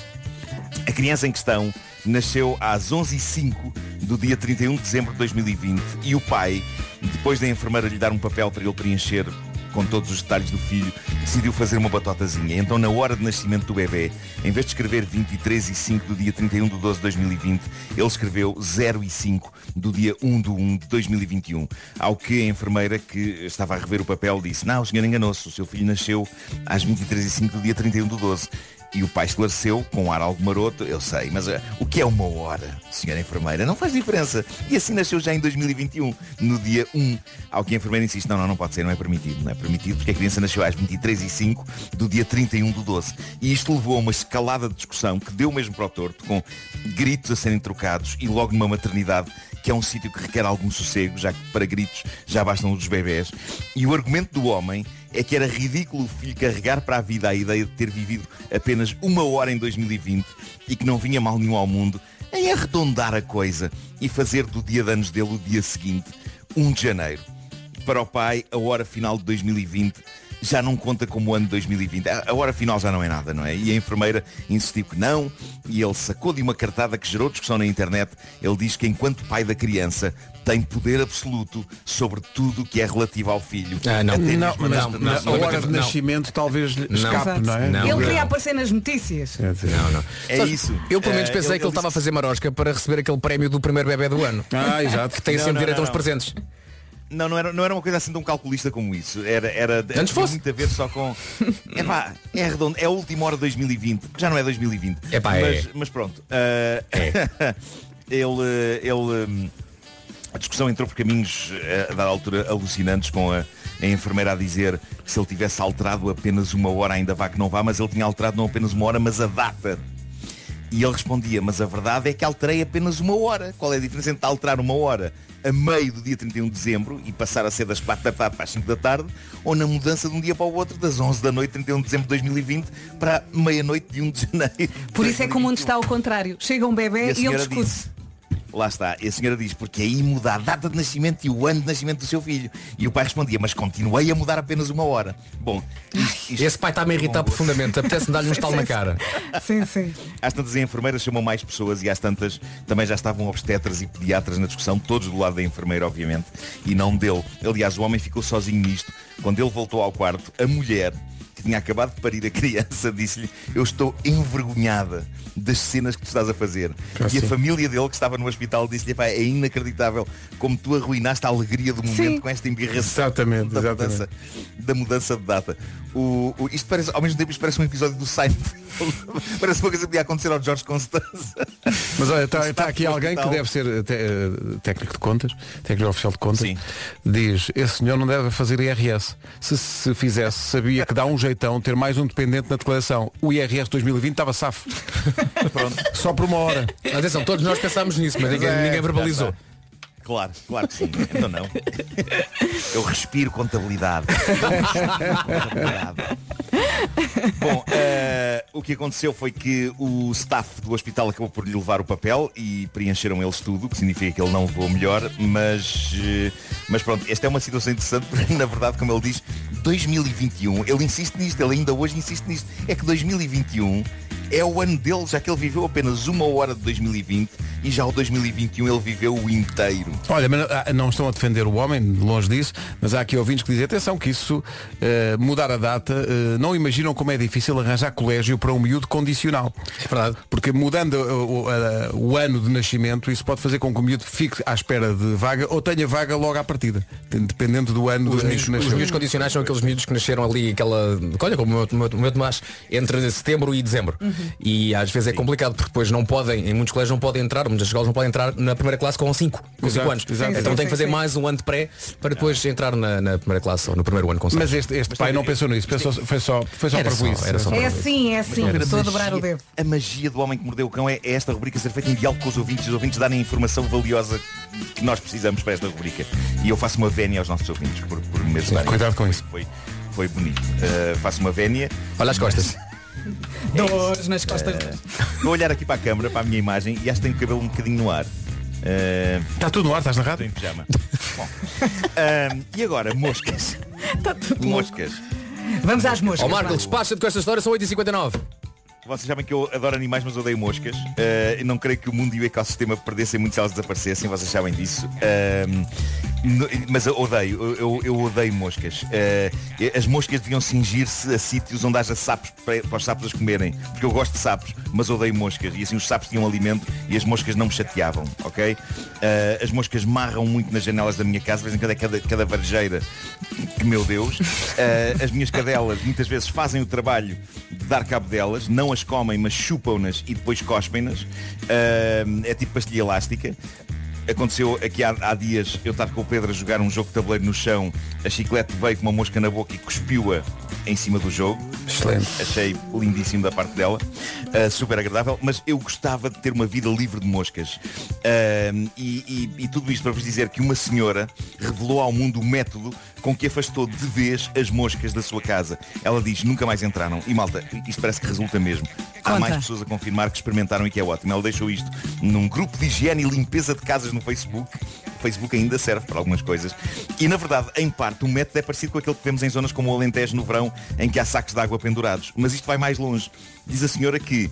J: a criança em questão nasceu às 11h05 do dia 31 de dezembro de 2020 e o pai, depois da enfermeira lhe dar um papel para ele preencher com todos os detalhes do filho, decidiu fazer uma batotazinha. Então, na hora de nascimento do bebê, em vez de escrever 23 e 5 do dia 31 de 12 de 2020, ele escreveu 0 e 5 do dia 1 de 1 de 2021. Ao que a enfermeira que estava a rever o papel disse, não, o senhor enganou-se, o seu filho nasceu às 23 e 5 do dia 31 de 12. E o pai esclareceu, com um ar algo maroto, eu sei, mas eh, o que é uma hora, senhora enfermeira? Não faz diferença. E assim nasceu já em 2021, no dia 1. Ao que a enfermeira insiste, não, não, não pode ser, não é permitido. Não é permitido porque a criança nasceu às 23 e 5 do dia 31 do 12. E isto levou a uma escalada de discussão que deu mesmo para o torto, com gritos a serem trocados e logo numa maternidade que é um sítio que requer algum sossego, já que para gritos já bastam os bebés. E o argumento do homem é que era ridículo o filho carregar para a vida a ideia de ter vivido apenas uma hora em 2020 e que não vinha mal nenhum ao mundo em arredondar a coisa e fazer do dia de anos dele o dia seguinte, 1 de janeiro. Para o pai, a hora final de 2020 já não conta como o ano de 2020. A a hora final já não é nada, não é? E a enfermeira insistiu que não, e ele sacou de uma cartada que gerou discussão na internet. Ele diz que enquanto pai da criança tem poder absoluto sobre tudo o que é relativo ao filho.
I: Ah, não.
J: Até
A: Não,
J: a-
I: não,
A: na-
I: não,
A: a
I: não,
A: hora de
I: não.
A: nascimento talvez lhe
I: Não.
A: escape, não é?
I: Não.
B: Ele queria
I: não.
B: aparecer nas notícias.
I: Não, não.
J: É
I: Só-
J: isso.
I: Eu pelo menos
J: Eh,
I: pensei
J: ele-
I: que ele estava a
J: disse-
I: fazer marosca para receber aquele prémio do primeiro bebê do ano.
A: Ah, exato.
I: Que tem
J: Não,
I: sempre
J: não,
I: direito
J: não,
I: a
J: não.
I: presentes.
J: Não, não era, não era uma coisa assim tão calculista como isso. Era, era
I: Antes fosse.
J: muito a ver só com. É pá, é redondo, é a última hora de 2020. Já não é 2020.
I: Epá,
J: mas,
I: é.
J: mas pronto. ah, ele. ele hum, a discussão entrou por caminhos eh, a dada altura alucinantes com a, a enfermeira a dizer que se ele tivesse alterado apenas uma hora ainda vá que não vá, mas ele tinha alterado não apenas uma hora, mas a data. E ele respondia, mas a verdade é que alterei apenas uma hora. Qual é a diferença entre alterar uma hora a meio do dia 31 de dezembro e passar a ser das 4 da tarde para as 5 da tarde, ou na mudança de um dia para o outro, das 11 da noite, 31 de dezembro de 2020, para meia-noite de 1 de janeiro.
B: Por isso é que o mundo está ao contrário. Chega um
J: E
B: bebê
J: a
B: e, ele discute.
J: Lá está. E a senhora diz, porque aí muda a data de nascimento e o ano de nascimento do seu filho. E o pai respondia, mas continuei a mudar apenas uma hora. Bom, isto, isto-
I: Esse pai está-me a irritar profundamente. Apetece-me dar-lhe um estalo na cara.
B: Sim, sim.
J: Às tantas a enfermeira chamou mais pessoas e às tantas também já estavam obstetras e pediatras na discussão, todos do lado da enfermeira, obviamente, e não dele. Aliás, o homem ficou sozinho nisto. Quando ele voltou ao quarto, a mulher, que tinha acabado de parir a criança, disse-lhe, eu estou envergonhada das cenas que tu estás a fazer.
A: Ah,
J: e a
A: sim.
J: família dele, que estava no hospital, disse-lhe, "Pá, é inacreditável como tu arruinaste a alegria do momento
B: Sim.
J: com esta embirração
A: Exatamente,
J: da,
A: exatamente.
J: Mudança, da mudança de data. O, o- isto parece, ao mesmo tempo, isto parece um episódio do Seinfeld. parece uma coisa que podia acontecer ao Jorge Constanza.
A: Mas olha, está,
J: O
A: está
J: staff
A: aqui alguém que deve ser eh, te- eh, técnico de contas, técnico oficial de contas,
J: Sim.
A: diz, esse senhor não deve fazer IRS. Se se fizesse, sabia que dá um jeitão ter mais um dependente na declaração. O IRS 2020 estava safo. Só por uma hora.
I: Atenção, todos nós pensámos nisso, mas ninguém,
J: É,
I: ninguém verbalizou.
J: Claro, claro que sim. Então não. Eu respiro contabilidade. Contabilidade. Bom, eh, o que aconteceu foi que o staff do hospital acabou por lhe levar o papel e preencheram eles tudo, o que significa que ele não voou melhor, mas, eh, mas pronto, esta é uma situação interessante porque na verdade, como ele diz, 2021, ele insiste nisto, ele ainda hoje insiste nisto, é que 2021 é o ano dele, já que ele viveu apenas uma hora de 2020 e já o 2021 ele viveu o inteiro.
A: Olha, mas ah, não estão a defender o homem, longe disso, mas há aqui ouvintes que dizem, atenção que isso, eh, mudar a data, eh, não imaginam como é difícil arranjar colégio para um miúdo condicional.
I: É verdade.
A: Porque mudando o, o- a- o ano de nascimento, isso pode fazer com que o miúdo fique à espera de vaga ou tenha vaga logo à partida, dependendo do ano
I: Os
A: do
I: miúdos,
A: que
I: os miúdos condicionais são aqueles miúdos que nasceram ali aquela. Olha, como o meu, o meu- o meu Tomás, entre setembro e dezembro. E às vezes é complicado porque depois não podem, em muitos colégios não podem entrar, nas escolas não podem entrar na primeira classe com 5, com 5
A: Exato,
I: anos.
A: exato.
I: então
A: Sim,
I: tem que fazer
B: sim.
I: mais um ano de pré para depois entrar na, na primeira classe ou no primeiro ano com 6.
A: Mas este, este pai não pensou nisso, pensou, foi só, foi só para isso.
I: era só
B: É assim, é assim.
J: Mas
B: Estou a dobrar o
J: magia-
B: dedo.
J: A magia do Homem que Mordeu o Cão é, é esta rubrica ser feita em diálogo com os ouvintes e os ouvintes darem a informação valiosa que nós precisamos para esta rubrica. E eu faço uma vénia aos nossos ouvintes por, por me ajudarem.
A: cuidado com isso.
J: Foi, foi bonito. Uh, faço uma vénia.
I: Olha as costas.
B: Dores nas costas.
J: Vou olhar aqui para a câmara, para a minha imagem e acho que tenho o cabelo um bocadinho no ar. Uh,
A: Está tudo no ar, estás na
J: estou
A: rádio?
J: em pijama. Bom. Um, e agora, moscas. moscas.
B: Vamos às moscas.
I: Ó Marco,
B: vá.
I: despacha-te com esta história, são 8h59.
J: Vocês sabem que eu adoro animais, mas odeio moscas. Uh, não creio que o mundo e o ecossistema perdessem muito se elas desaparecessem, vocês sabem disso. Um, no- mas eu odeio, eu, eu- odeio moscas. Uh, as moscas deviam cingir-se a sítios onde haja sapos para, para os sapos as comerem. Porque eu gosto de sapos, mas odeio moscas. E assim os sapos tinham alimento e as moscas não me chateavam, ok? Uh, as moscas marram muito nas janelas da minha casa, de vez em quando é cada, cada varejeira que meu Deus. Uh, as minhas cadelas muitas vezes fazem o trabalho de dar cabo delas, não as comem, mas chupam-nas e depois cospem-nas. Uh, é tipo pastilha elástica. Aconteceu aqui há, há dias eu estar com o Pedro a jogar um jogo de tabuleiro no chão, a chiclete veio com uma mosca na boca e cuspiu-a em cima do jogo.
A: Excelente.
J: Achei lindíssimo da parte dela, uh, super agradável, mas eu gostava de ter uma vida livre de moscas. Uh, e, e- e tudo isto para vos dizer que uma senhora revelou ao mundo o método com que afastou de vez as moscas da sua casa. Ela diz, nunca mais entraram. E malta, isto parece que resulta mesmo. Há mais pessoas a confirmar que experimentaram e que é ótimo. Ela deixou isto num grupo de higiene e limpeza de casas no Facebook. O Facebook ainda serve para algumas coisas. E na verdade, em parte, o método é parecido com aquele que vemos em zonas como o Alentejo no verão, em que há sacos de água pendurados. Mas isto vai mais longe. Diz a senhora que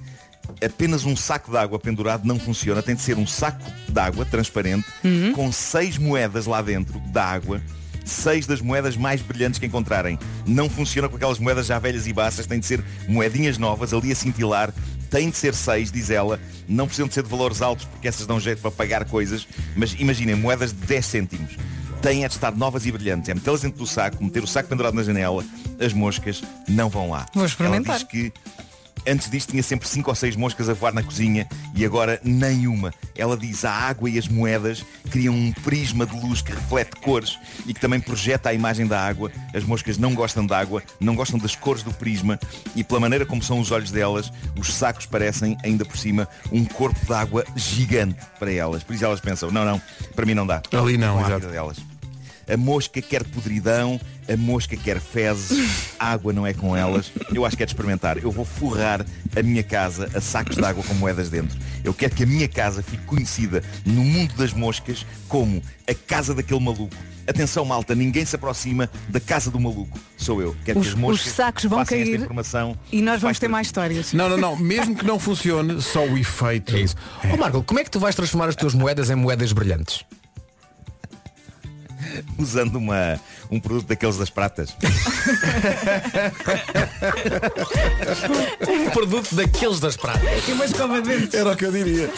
J: apenas um saco de água pendurado não funciona. Tem de ser um saco de água transparente com seis moedas lá dentro da água. Seis das moedas mais brilhantes que encontrarem. Não funciona com aquelas moedas já velhas e baças, tem de ser moedinhas novas, ali a cintilar. Tem de ser seis, diz ela. Não precisam de ser de valores altos, porque essas dão jeito para pagar coisas. Mas imaginem, moedas de 10 cêntimos. Têm é de estar novas e brilhantes. É metê-las dentro do saco, meter o saco pendurado na janela, as moscas não vão lá.
B: Vou experimentar.
J: Ela diz que Antes disto tinha sempre cinco ou seis moscas a voar na cozinha e agora nenhuma. Ela diz a água e as moedas criam um prisma de luz que reflete cores e que também projeta a imagem da água. As moscas não gostam de água, não gostam das cores do prisma e pela maneira como são os olhos delas, os sacos parecem ainda por cima um corpo de água gigante para elas. Por isso elas pensam, não, não, para mim não dá.
A: Ali não, exato.
J: delas. A mosca quer podridão, a mosca quer fezes, água não é com elas. Eu acho que é de experimentar. Eu vou forrar a minha casa a sacos de água com moedas dentro. Eu quero que a minha casa fique conhecida no mundo das moscas como a casa daquele maluco. Atenção malta, ninguém se aproxima da casa do maluco. Sou eu. Quero
B: Os-
J: que as moscas
B: os sacos vão cair
J: informação.
B: E nós vamos ter mais histórias.
A: Não, não, não. Mesmo que não funcione, só o efeito.
I: É isso. Ó Marco, como é que tu vais transformar as tuas moedas em moedas brilhantes?
J: Usando uma, um produto daqueles das pratas.
I: Um produto daqueles das pratas.
B: E uma escova de dentes.
A: Era o que eu diria.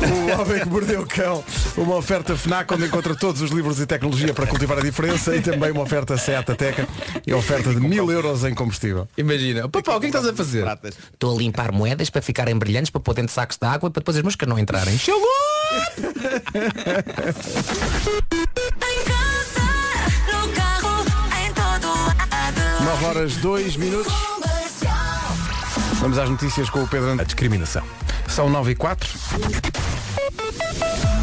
A: O Homem que Mordeu o Cão. Uma oferta FNAC onde encontra todos os livros e tecnologia para cultivar a diferença e também uma oferta Seat Ateca e oferta de mil euros em combustível.
I: Imagina, papá, o que é que estás a fazer? Estou a limpar moedas para ficarem brilhantes, para pôr dentro de sacos de água, para depois as moscas não entrarem. Chegou!
K: Em casa, no carro, em todo lado.
A: 9 horas 2 minutos. Vamos às notícias com o Pedro
I: A
A: André.
I: discriminação.
A: São 9 e 4.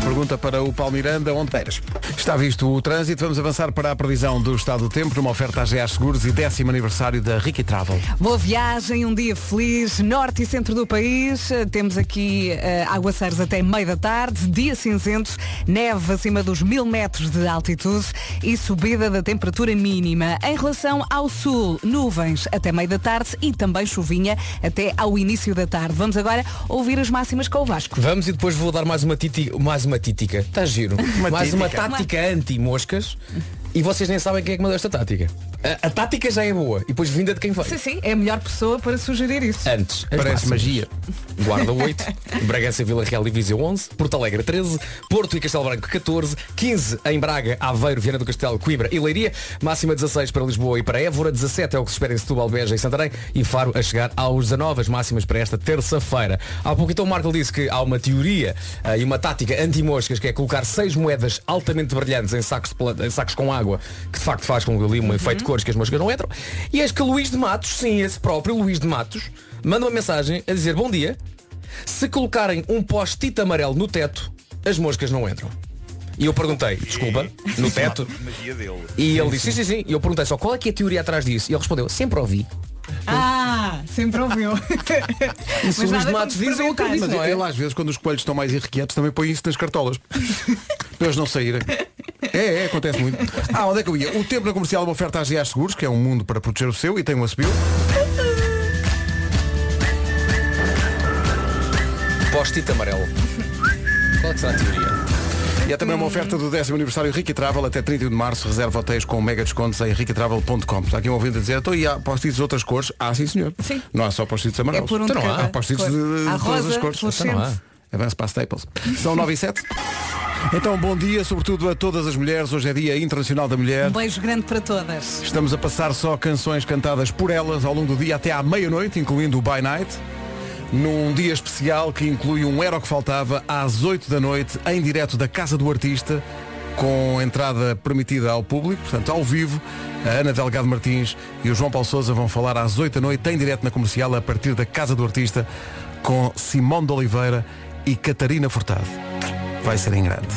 A: Pergunta para o Paulo Miranda, onde eras? Está visto o trânsito, vamos avançar para a previsão do estado do tempo, numa oferta à GA Seguros e décimo aniversário da Ricky Travel.
B: Boa viagem, um dia feliz, norte e centro do país. Temos aqui eh, aguaceiros até meio da tarde, dia cinzento, neve acima dos mil metros de altitude e subida da temperatura mínima. Em relação ao sul, nuvens até meio da tarde e também chuvinha até ao início da tarde. Vamos agora ouvir as máximas com o Vasco.
I: Vamos e depois vou dar mais uma, titi, mais uma títica. Está giro. mais uma
A: títica.
I: tática anti-moscas. E vocês nem sabem quem é que mandou esta tática. A, a tática já é boa. E depois vinda de quem foi.
B: Sim, sim, é a melhor pessoa para sugerir isso.
I: Antes. as
A: Parece
I: máximas.
A: magia.
I: Guarda 8, Bragança, Vila Real e Viseu 11, Porto Alegre 13, Porto e Castelo Branco 14, 15 em Braga, Aveiro, Viana do Castelo, Coimbra e Leiria, máxima 16 para Lisboa e para Évora, 17 é o que se espera em Setúbal, Beja e Santarém e Faro a chegar aos 19 as máximas para esta terça-feira. Há pouco então o Marco disse que há uma teoria ah, e uma tática anti-moscas que é colocar seis moedas altamente brilhantes em sacos, em sacos com água, que de facto faz com ali um efeito de cores que as moscas não entram. E és que Luís de Matos, sim, esse próprio Luís de Matos, manda uma mensagem a dizer bom dia. Se colocarem um post-it amarelo no teto, as moscas não entram. E eu perguntei, desculpa, no teto? E ele disse, sim, sim, sim. E eu perguntei só qual é que é a teoria atrás disso? E ele respondeu, sempre ouvi.
B: Ah, sempre ouviu.
I: E o
B: Mas
I: Luís de
B: nada
I: Matos
B: como
I: diz, eu acredito,
A: Mas
I: não é?
A: ele às vezes, quando os coelhos estão mais irrequietos, também põe isso nas cartolas. para eles não saírem. É, é, acontece muito. Ah, onde é que eu ia? O tempo na comercial é uma oferta à GA Seguros, que é um mundo para proteger o seu e tem um assobio.
I: Post-it amarelo. Qual é que será a teoria?
A: E é também uma oferta do décimo aniversário Ricky Travel até 31 de março. Reserva hotéis com mega descontos em riquitravel.com. Está aqui um ouvinte a dizer, então e há post-its de outras cores? Ah, sim senhor.
B: Sim.
A: Não há só post-its amarelos.
B: É por um
A: então não há. Há post-its
B: cor.
A: de, de
B: Há
A: todas
B: rosa,
A: as cores. Então não há. Avança para a Staples. São 9 e 7. Então, bom dia, sobretudo a todas as mulheres. Hoje é Dia Internacional da Mulher.
B: Um beijo grande para todas.
A: Estamos a passar só canções cantadas por elas ao longo do dia até à meia-noite, incluindo o By Night. Num dia especial que inclui um Era o que Faltava às 8 da noite, em direto da Casa do Artista, com entrada permitida ao público, portanto ao vivo. A Ana Delgado Martins e o João Paulo Souza vão falar às 8 da noite, em direto na comercial, a partir da Casa do Artista, com Simão de Oliveira e Catarina Furtado. Vai ser em grande.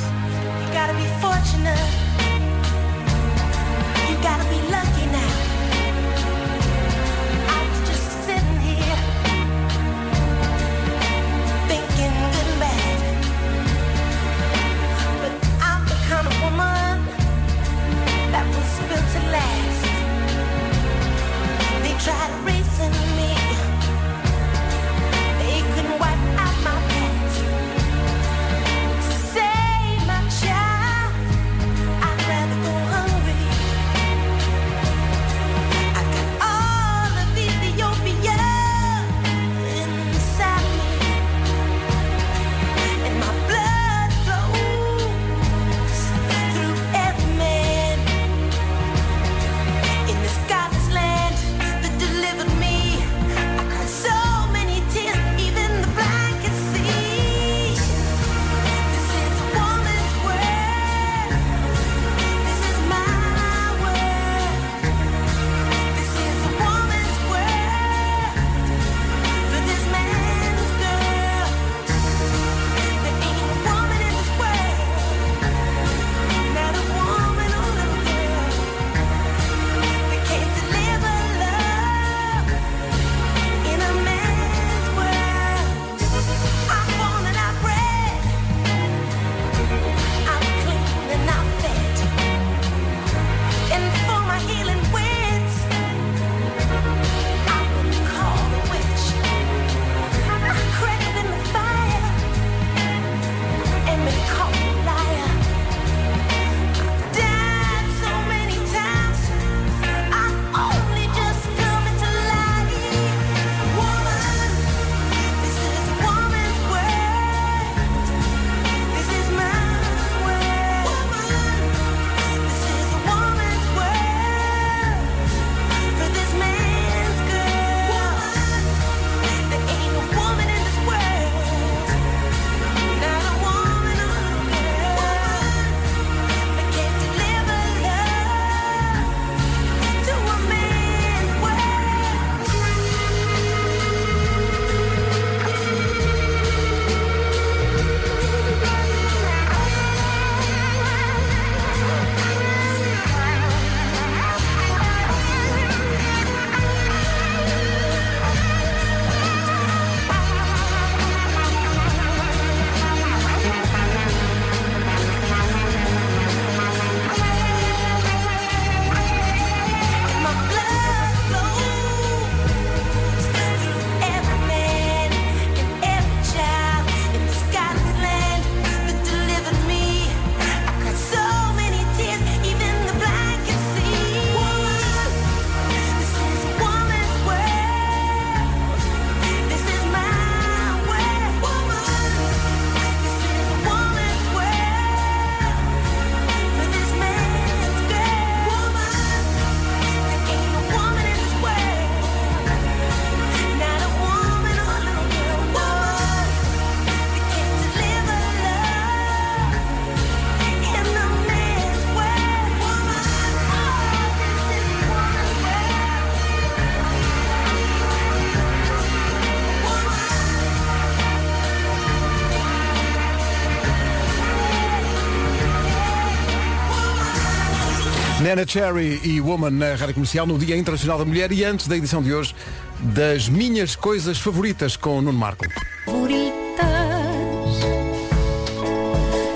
A: Nana Cherry e Woman na Rádio Comercial no Dia Internacional da Mulher e antes da edição de hoje das minhas coisas favoritas com o Nuno Marco.
L: favoritas.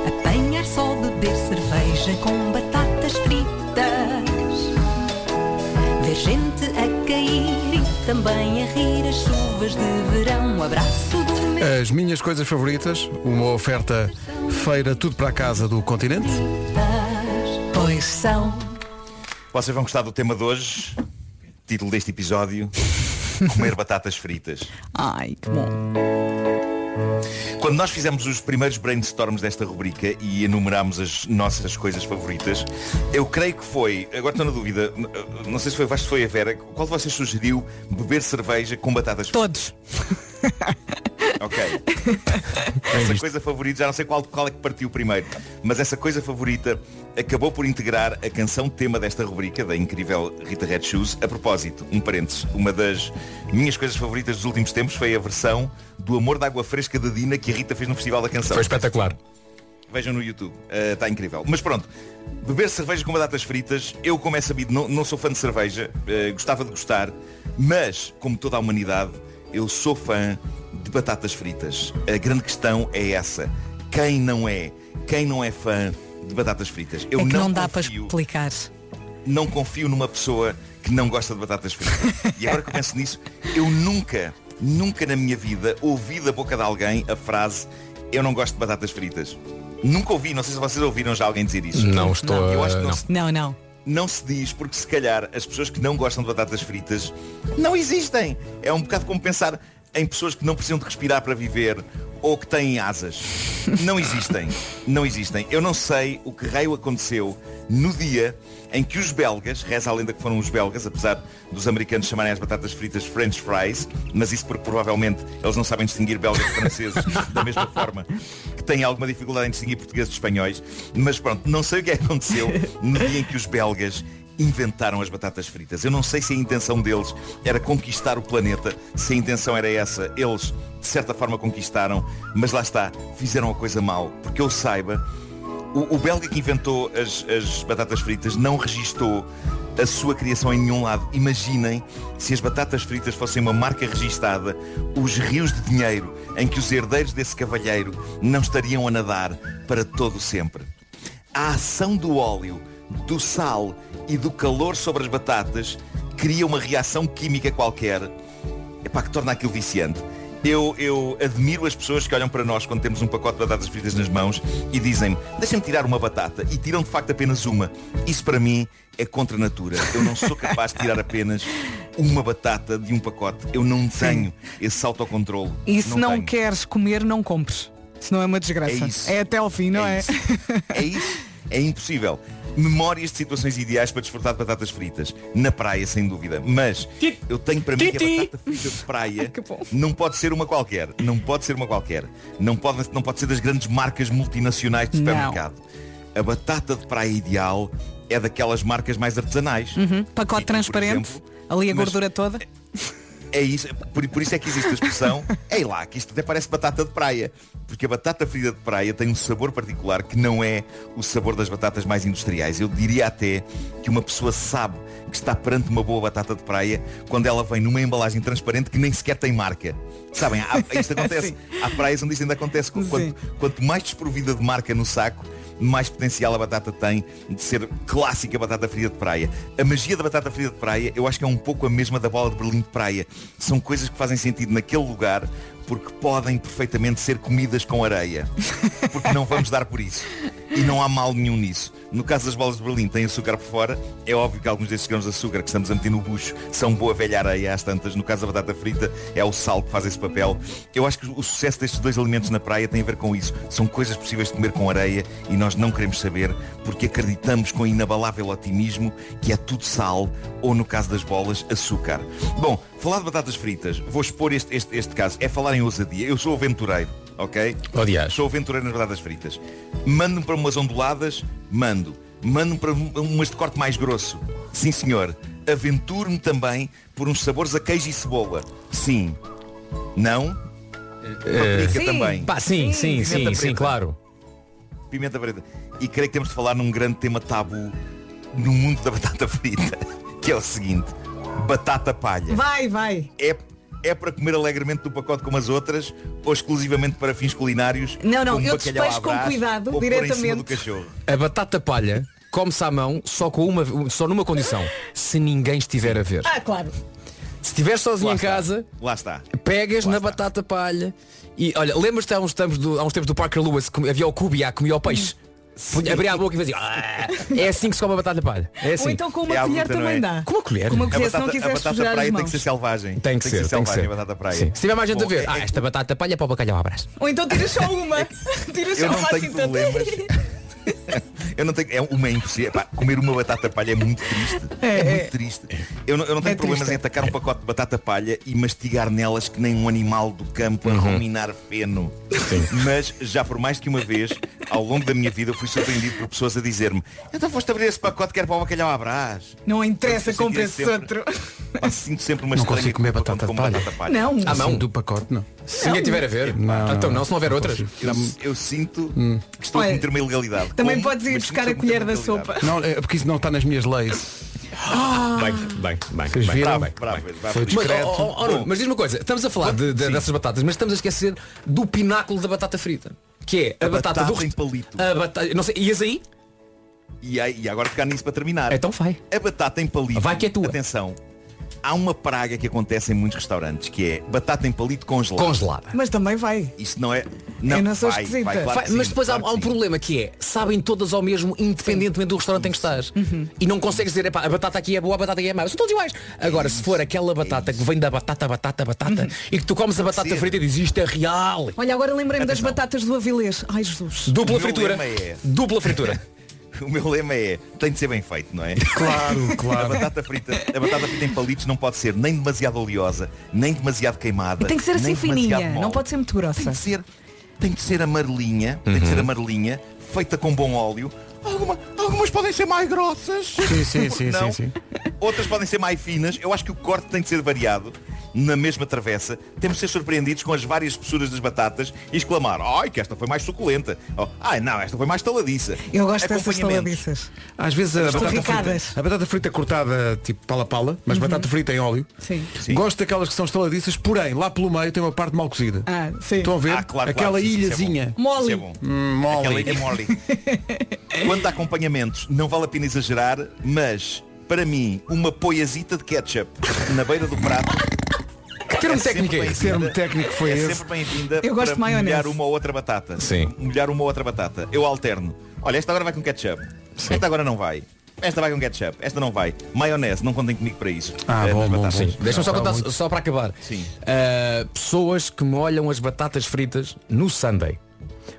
L: Apanhar só beber cerveja com batatas fritas. Ver gente a cair e também a rir as chuvas de verão. Abraço do meu
A: As minhas coisas favoritas, uma oferta feira tudo para a casa do continente.
L: Pois são.
J: Vocês vão gostar do tema de hoje. Título deste episódio. Comer batatas fritas.
B: Ai, que bom.
J: Quando nós fizemos os primeiros brainstorms desta rubrica e enumerámos as nossas coisas favoritas, eu creio que foi, agora estou na dúvida, não sei se foi, acho que foi a Vera, qual de vocês sugeriu beber cerveja com batatas
B: Todos.
J: Ok. essa coisa favorita, já não sei qual, qual é que partiu primeiro, mas essa coisa favorita acabou por integrar a canção tema desta rubrica, da incrível Rita Red Shoes. A propósito, um parênteses, uma das minhas coisas favoritas dos últimos tempos foi a versão do Amor da Água Fresca da Dina que a Rita fez no Festival da Canção.
I: Foi espetacular.
J: Vejam no YouTube, está incrível. Mas pronto, beber cerveja com batatas fritas, eu como é sabido não, não sou fã de cerveja, eh, gostava de gostar, mas como toda a humanidade, eu sou fã de batatas fritas. A grande questão é essa. Quem não é? Quem não é fã de batatas fritas? Eu
B: é que não,
J: não
B: dá para
J: confio
B: explicar.
J: não confio numa pessoa que não gosta de batatas fritas. E agora que eu penso nisso, eu nunca, nunca na minha vida ouvi da boca de alguém a frase eu não gosto de batatas fritas. Nunca ouvi, não sei se vocês ouviram já alguém dizer isso.
I: Não estou
J: Eu
I: a-
J: acho que não,
I: não.
B: Não, não.
J: se diz, porque se calhar as pessoas que não gostam de batatas fritas não existem. É um bocado como pensar em pessoas que não precisam de respirar para viver ou que têm asas. Não existem. Não existem. Eu não sei o que raio aconteceu no dia em que os belgas, reza a lenda que foram os belgas, apesar dos americanos chamarem as batatas fritas French fries, mas isso porque provavelmente eles não sabem distinguir belgas de franceses da mesma forma que têm alguma dificuldade em distinguir portugueses de espanhóis. Mas pronto, não sei o que é aconteceu no dia em que os belgas inventaram as batatas fritas. Eu não sei se a intenção deles era conquistar o planeta, se a intenção era essa, eles de certa forma conquistaram, mas lá está, fizeram a coisa mal. Porque eu saiba, o, o belga que inventou as, as batatas fritas não registou a sua criação em nenhum lado. Imaginem se as batatas fritas fossem uma marca registada, os rios de dinheiro em que os herdeiros desse cavalheiro não estariam a nadar para todo sempre. A ação do óleo, do sal e do calor sobre as batatas cria uma reação química qualquer epá, que torna aquilo viciante. Eu, eu admiro as pessoas que olham para nós quando temos um pacote de batatas fritas nas mãos e dizem deixa-me tirar uma batata e tiram de facto apenas uma. Isso para mim é contra a natura. Eu não sou capaz de tirar apenas uma batata de um pacote. Eu não tenho esse autocontrole.
B: E se não, queres comer, não compres. Senão é uma desgraça.
J: É isso.
B: até ao fim, não é?
J: isso. É isso. É impossível. Memórias de situações ideais para desfrutar de batatas fritas. Na praia, sem dúvida. Mas eu tenho para mim que a batata frita de praia não pode ser uma qualquer. Não pode ser uma qualquer. Não pode, não pode ser das grandes marcas multinacionais de
B: Não.
J: supermercado. A batata de praia ideal é daquelas marcas mais artesanais.
B: Uhum. Pacote transparente,
J: exemplo,
B: ali a
J: mas-
B: gordura toda.
J: É isso, por, por isso é que existe a expressão Ei lá, que isto até parece batata de praia Porque a batata frita de praia tem um sabor particular Que não é o sabor das batatas mais industriais. Eu diria até que uma pessoa sabe Que está perante uma boa batata de praia Quando ela vem numa embalagem transparente Que nem sequer tem marca. Sabem, há, isto acontece. Há praias onde isto ainda acontece. Quanto, quanto mais desprovida de marca no saco mais potencial a batata tem de ser clássica batata frita de praia. A magia da batata frita de praia, eu acho que é um pouco a mesma da bola de Berlim de praia. São coisas que fazem sentido naquele lugar porque podem perfeitamente ser comidas com areia. Porque não vamos dar por isso. E não há mal nenhum nisso. No caso das bolas de Berlim, tem açúcar por fora. É óbvio que alguns desses grãos de açúcar que estamos a meter no bucho são boa velha areia às tantas. No caso da batata frita, é o sal que faz esse papel. Eu acho que o sucesso destes dois alimentos na praia tem a ver com isso. São coisas possíveis de comer com areia e nós não queremos saber porque acreditamos com inabalável otimismo que é tudo sal ou, no caso das bolas, açúcar. Bom, falar de batatas fritas, vou expor este, este, este caso. É falar em ousadia. Eu sou aventureiro, ok?
I: Odias.
J: Sou aventureiro nas batatas fritas. Mando-me para umas onduladas, mando. Mando-me para um- umas de corte mais grosso. Sim, senhor. Aventuro-me também por uns sabores a queijo e cebola. Sim. Não? Paprika também.
I: Pá, sim, sim, sim, sim,
J: preta.
I: claro.
J: Pimenta preta. E creio que temos de falar num grande tema tabu no mundo da batata frita, que é o seguinte, batata palha.
B: Vai, vai.
J: É, é para comer alegremente do pacote como as outras ou exclusivamente para fins culinários?
B: Não, não,
J: como
B: eu despejo com cuidado,
J: ou pôr em cima
B: diretamente.
J: do cachorro?
I: A batata palha come-se à mão só com uma, só numa condição. Se ninguém estiver a ver.
B: Ah, claro.
I: Se estiver sozinho
J: Lá
I: em
J: está.
I: casa,
J: Lá está.
I: pegas na batata palha e olha, lembras-te há uns tempos do, há uns tempos do Parker Lewis que havia o cubiá, comia o peixe. Punha- Abria a boca e fazia. "Ah". É assim que se come a batata palha. É assim.
B: Ou então com uma
J: É
B: colher também
J: é?
B: dá.
I: Com uma colher.
B: Com uma
J: A
B: colher, se não
J: batata, a
B: quiseres
J: batata
B: sujar as
J: praia tem que ser selvagem.
I: Tem que ser, tem que
J: selvagem
I: ser.
J: a batata praia.
I: Sim. Se tiver mais gente a
J: Bom,
I: ver,
J: é-
I: ah, esta batata palha é para o bacalhau brás.
B: Ou então tiras só uma. Tiras só uma
J: tenho
B: assim tanto.
J: Eu não tenho. É uma é impossível. Pá, comer uma batata palha é muito triste.
B: É,
J: É,
B: é.
J: muito triste. Eu não, eu não tenho
B: É
J: problemas
B: triste.
J: em atacar um pacote de batata palha e mastigar nelas que nem um animal do campo a
I: Uhum.
J: ruminar feno. Mas já por mais que uma vez, ao longo da minha vida, fui surpreendido por pessoas a dizer-me então foste abrir esse pacote que era para o bacalhau à brás.
B: Não interessa, compra
J: é
B: esse
J: sempre-
B: outro.
J: Pá, sinto sempre uma
A: Não
J: estranha
A: consigo comer batata palha.
J: batata palha.
B: Não.
I: À mão.
A: Assim, do pacote, não.
I: Se ninguém tiver a ver.
A: Não,
I: então não,
A: não,
I: se não houver
A: não
I: outras.
J: Eu, eu sinto
A: Hum.
J: que estou a cometer uma ilegalidade.
B: Também
J: Como,
B: podes ir
J: mas
B: buscar a colher da sopa.
A: Não, é porque isso não está nas minhas leis.
I: Bem, bem, bem.
A: Vocês
I: bem.
J: Bravo,
I: bem.
J: bravo,
A: Foi.
I: Mas,
A: discreto.
I: oh, oh, oh, Nuno, mas diz uma coisa, estamos a falar de- de- dessas batatas, mas estamos a esquecer do pináculo da batata frita. Que é a,
J: A
I: batata,
J: batata
I: do
J: em palito.
I: A batata, não sei, ias aí?
J: E, aí- e agora ficar nisso para terminar.
I: Então vai.
J: A batata em palito.
I: Vai que é tua.
J: Atenção. Há uma praga que acontece em muitos restaurantes que é batata em palito congelada.
I: Congelada.
B: Mas também vai.
J: Isso não é. Não,
B: Eu não sou
J: vai,
B: esquisita.
J: vai, claro
I: Vai,
J: sim,
I: mas depois há-
J: claro
I: há, um
J: que sim.
I: problema que é, sabem todas ao mesmo, independentemente do restaurante em que estás.
B: Uhum.
I: E não consegues dizer, "Epá, a batata aqui é boa, a batata aqui é má. São todos iguais. Agora, se for aquela batata que vem da batata, batata, batata,
B: Uhum.
I: e que tu comes a batata
J: ser.
I: frita e dizes isto é real.
B: Olha, agora lembrei-me das batatas do Avilés. Ai, Jesus.
I: Dupla fritura.
J: é-
I: Dupla fritura.
J: O meu lema é, tem de ser bem feito, não é?
A: Claro,
J: A
A: claro.
J: batata frita, a batata frita em palitos não pode ser nem demasiado oleosa, nem demasiado queimada.
B: Tem que ser assim fininha. Não pode ser muito
J: Tem
B: grossa.
J: que ser, tem que ser amarelinha, tem que ser amarelinha, feita com bom óleo. Alguma- algumas podem ser mais grossas.
A: Sim, sim, sim, sim, sim.
J: Outras podem ser mais finas. Eu acho que o corte tem de ser variado. Na mesma travessa, temos de ser surpreendidos com as várias espessuras das batatas e exclamar, ai, que esta foi mais suculenta. Oh, ai, não, esta foi mais taladiça.
B: Eu gosto dessas taladiças.
A: Às vezes a batata, frita, a batata frita cortada tipo pala-pala, mas batata frita em óleo.
B: Sim.
J: Sim.
A: Gosto daquelas que são estaladiças, porém, lá pelo meio tem uma parte mal cozida.
B: Ah, sim.
A: Estão a ver?
J: Ah, claro,
A: Aquela
J: claro, sim, sim, é
A: ilhazinha.
B: Mole.
J: Isso é.
A: Hum, mole.
J: Aquela ilha mole. Quanto a acompanhamentos, não vale a pena exagerar, mas para mim, uma poiazita de ketchup na beira do prato.
I: Que termo
J: é
I: técnico é esse?
A: Termo técnico foi
J: é
A: esse?
J: sempre bem-vinda
B: Eu gosto
J: para
B: de maionese.
J: molhar uma ou outra batata.
I: Sim.
J: Molhar uma ou outra batata. Eu alterno. Olha, esta agora vai com ketchup. Esta agora não vai. Esta vai com ketchup. Esta não vai. Maionese, não contem comigo para isso.
A: Ah,
J: Eh,
A: bom,
J: nas
A: bom,
J: batatas.
I: Sim. Deixa-me só contar,
A: muito.
I: só para acabar.
J: Sim.
I: Uh, pessoas que molham as batatas fritas no Sunday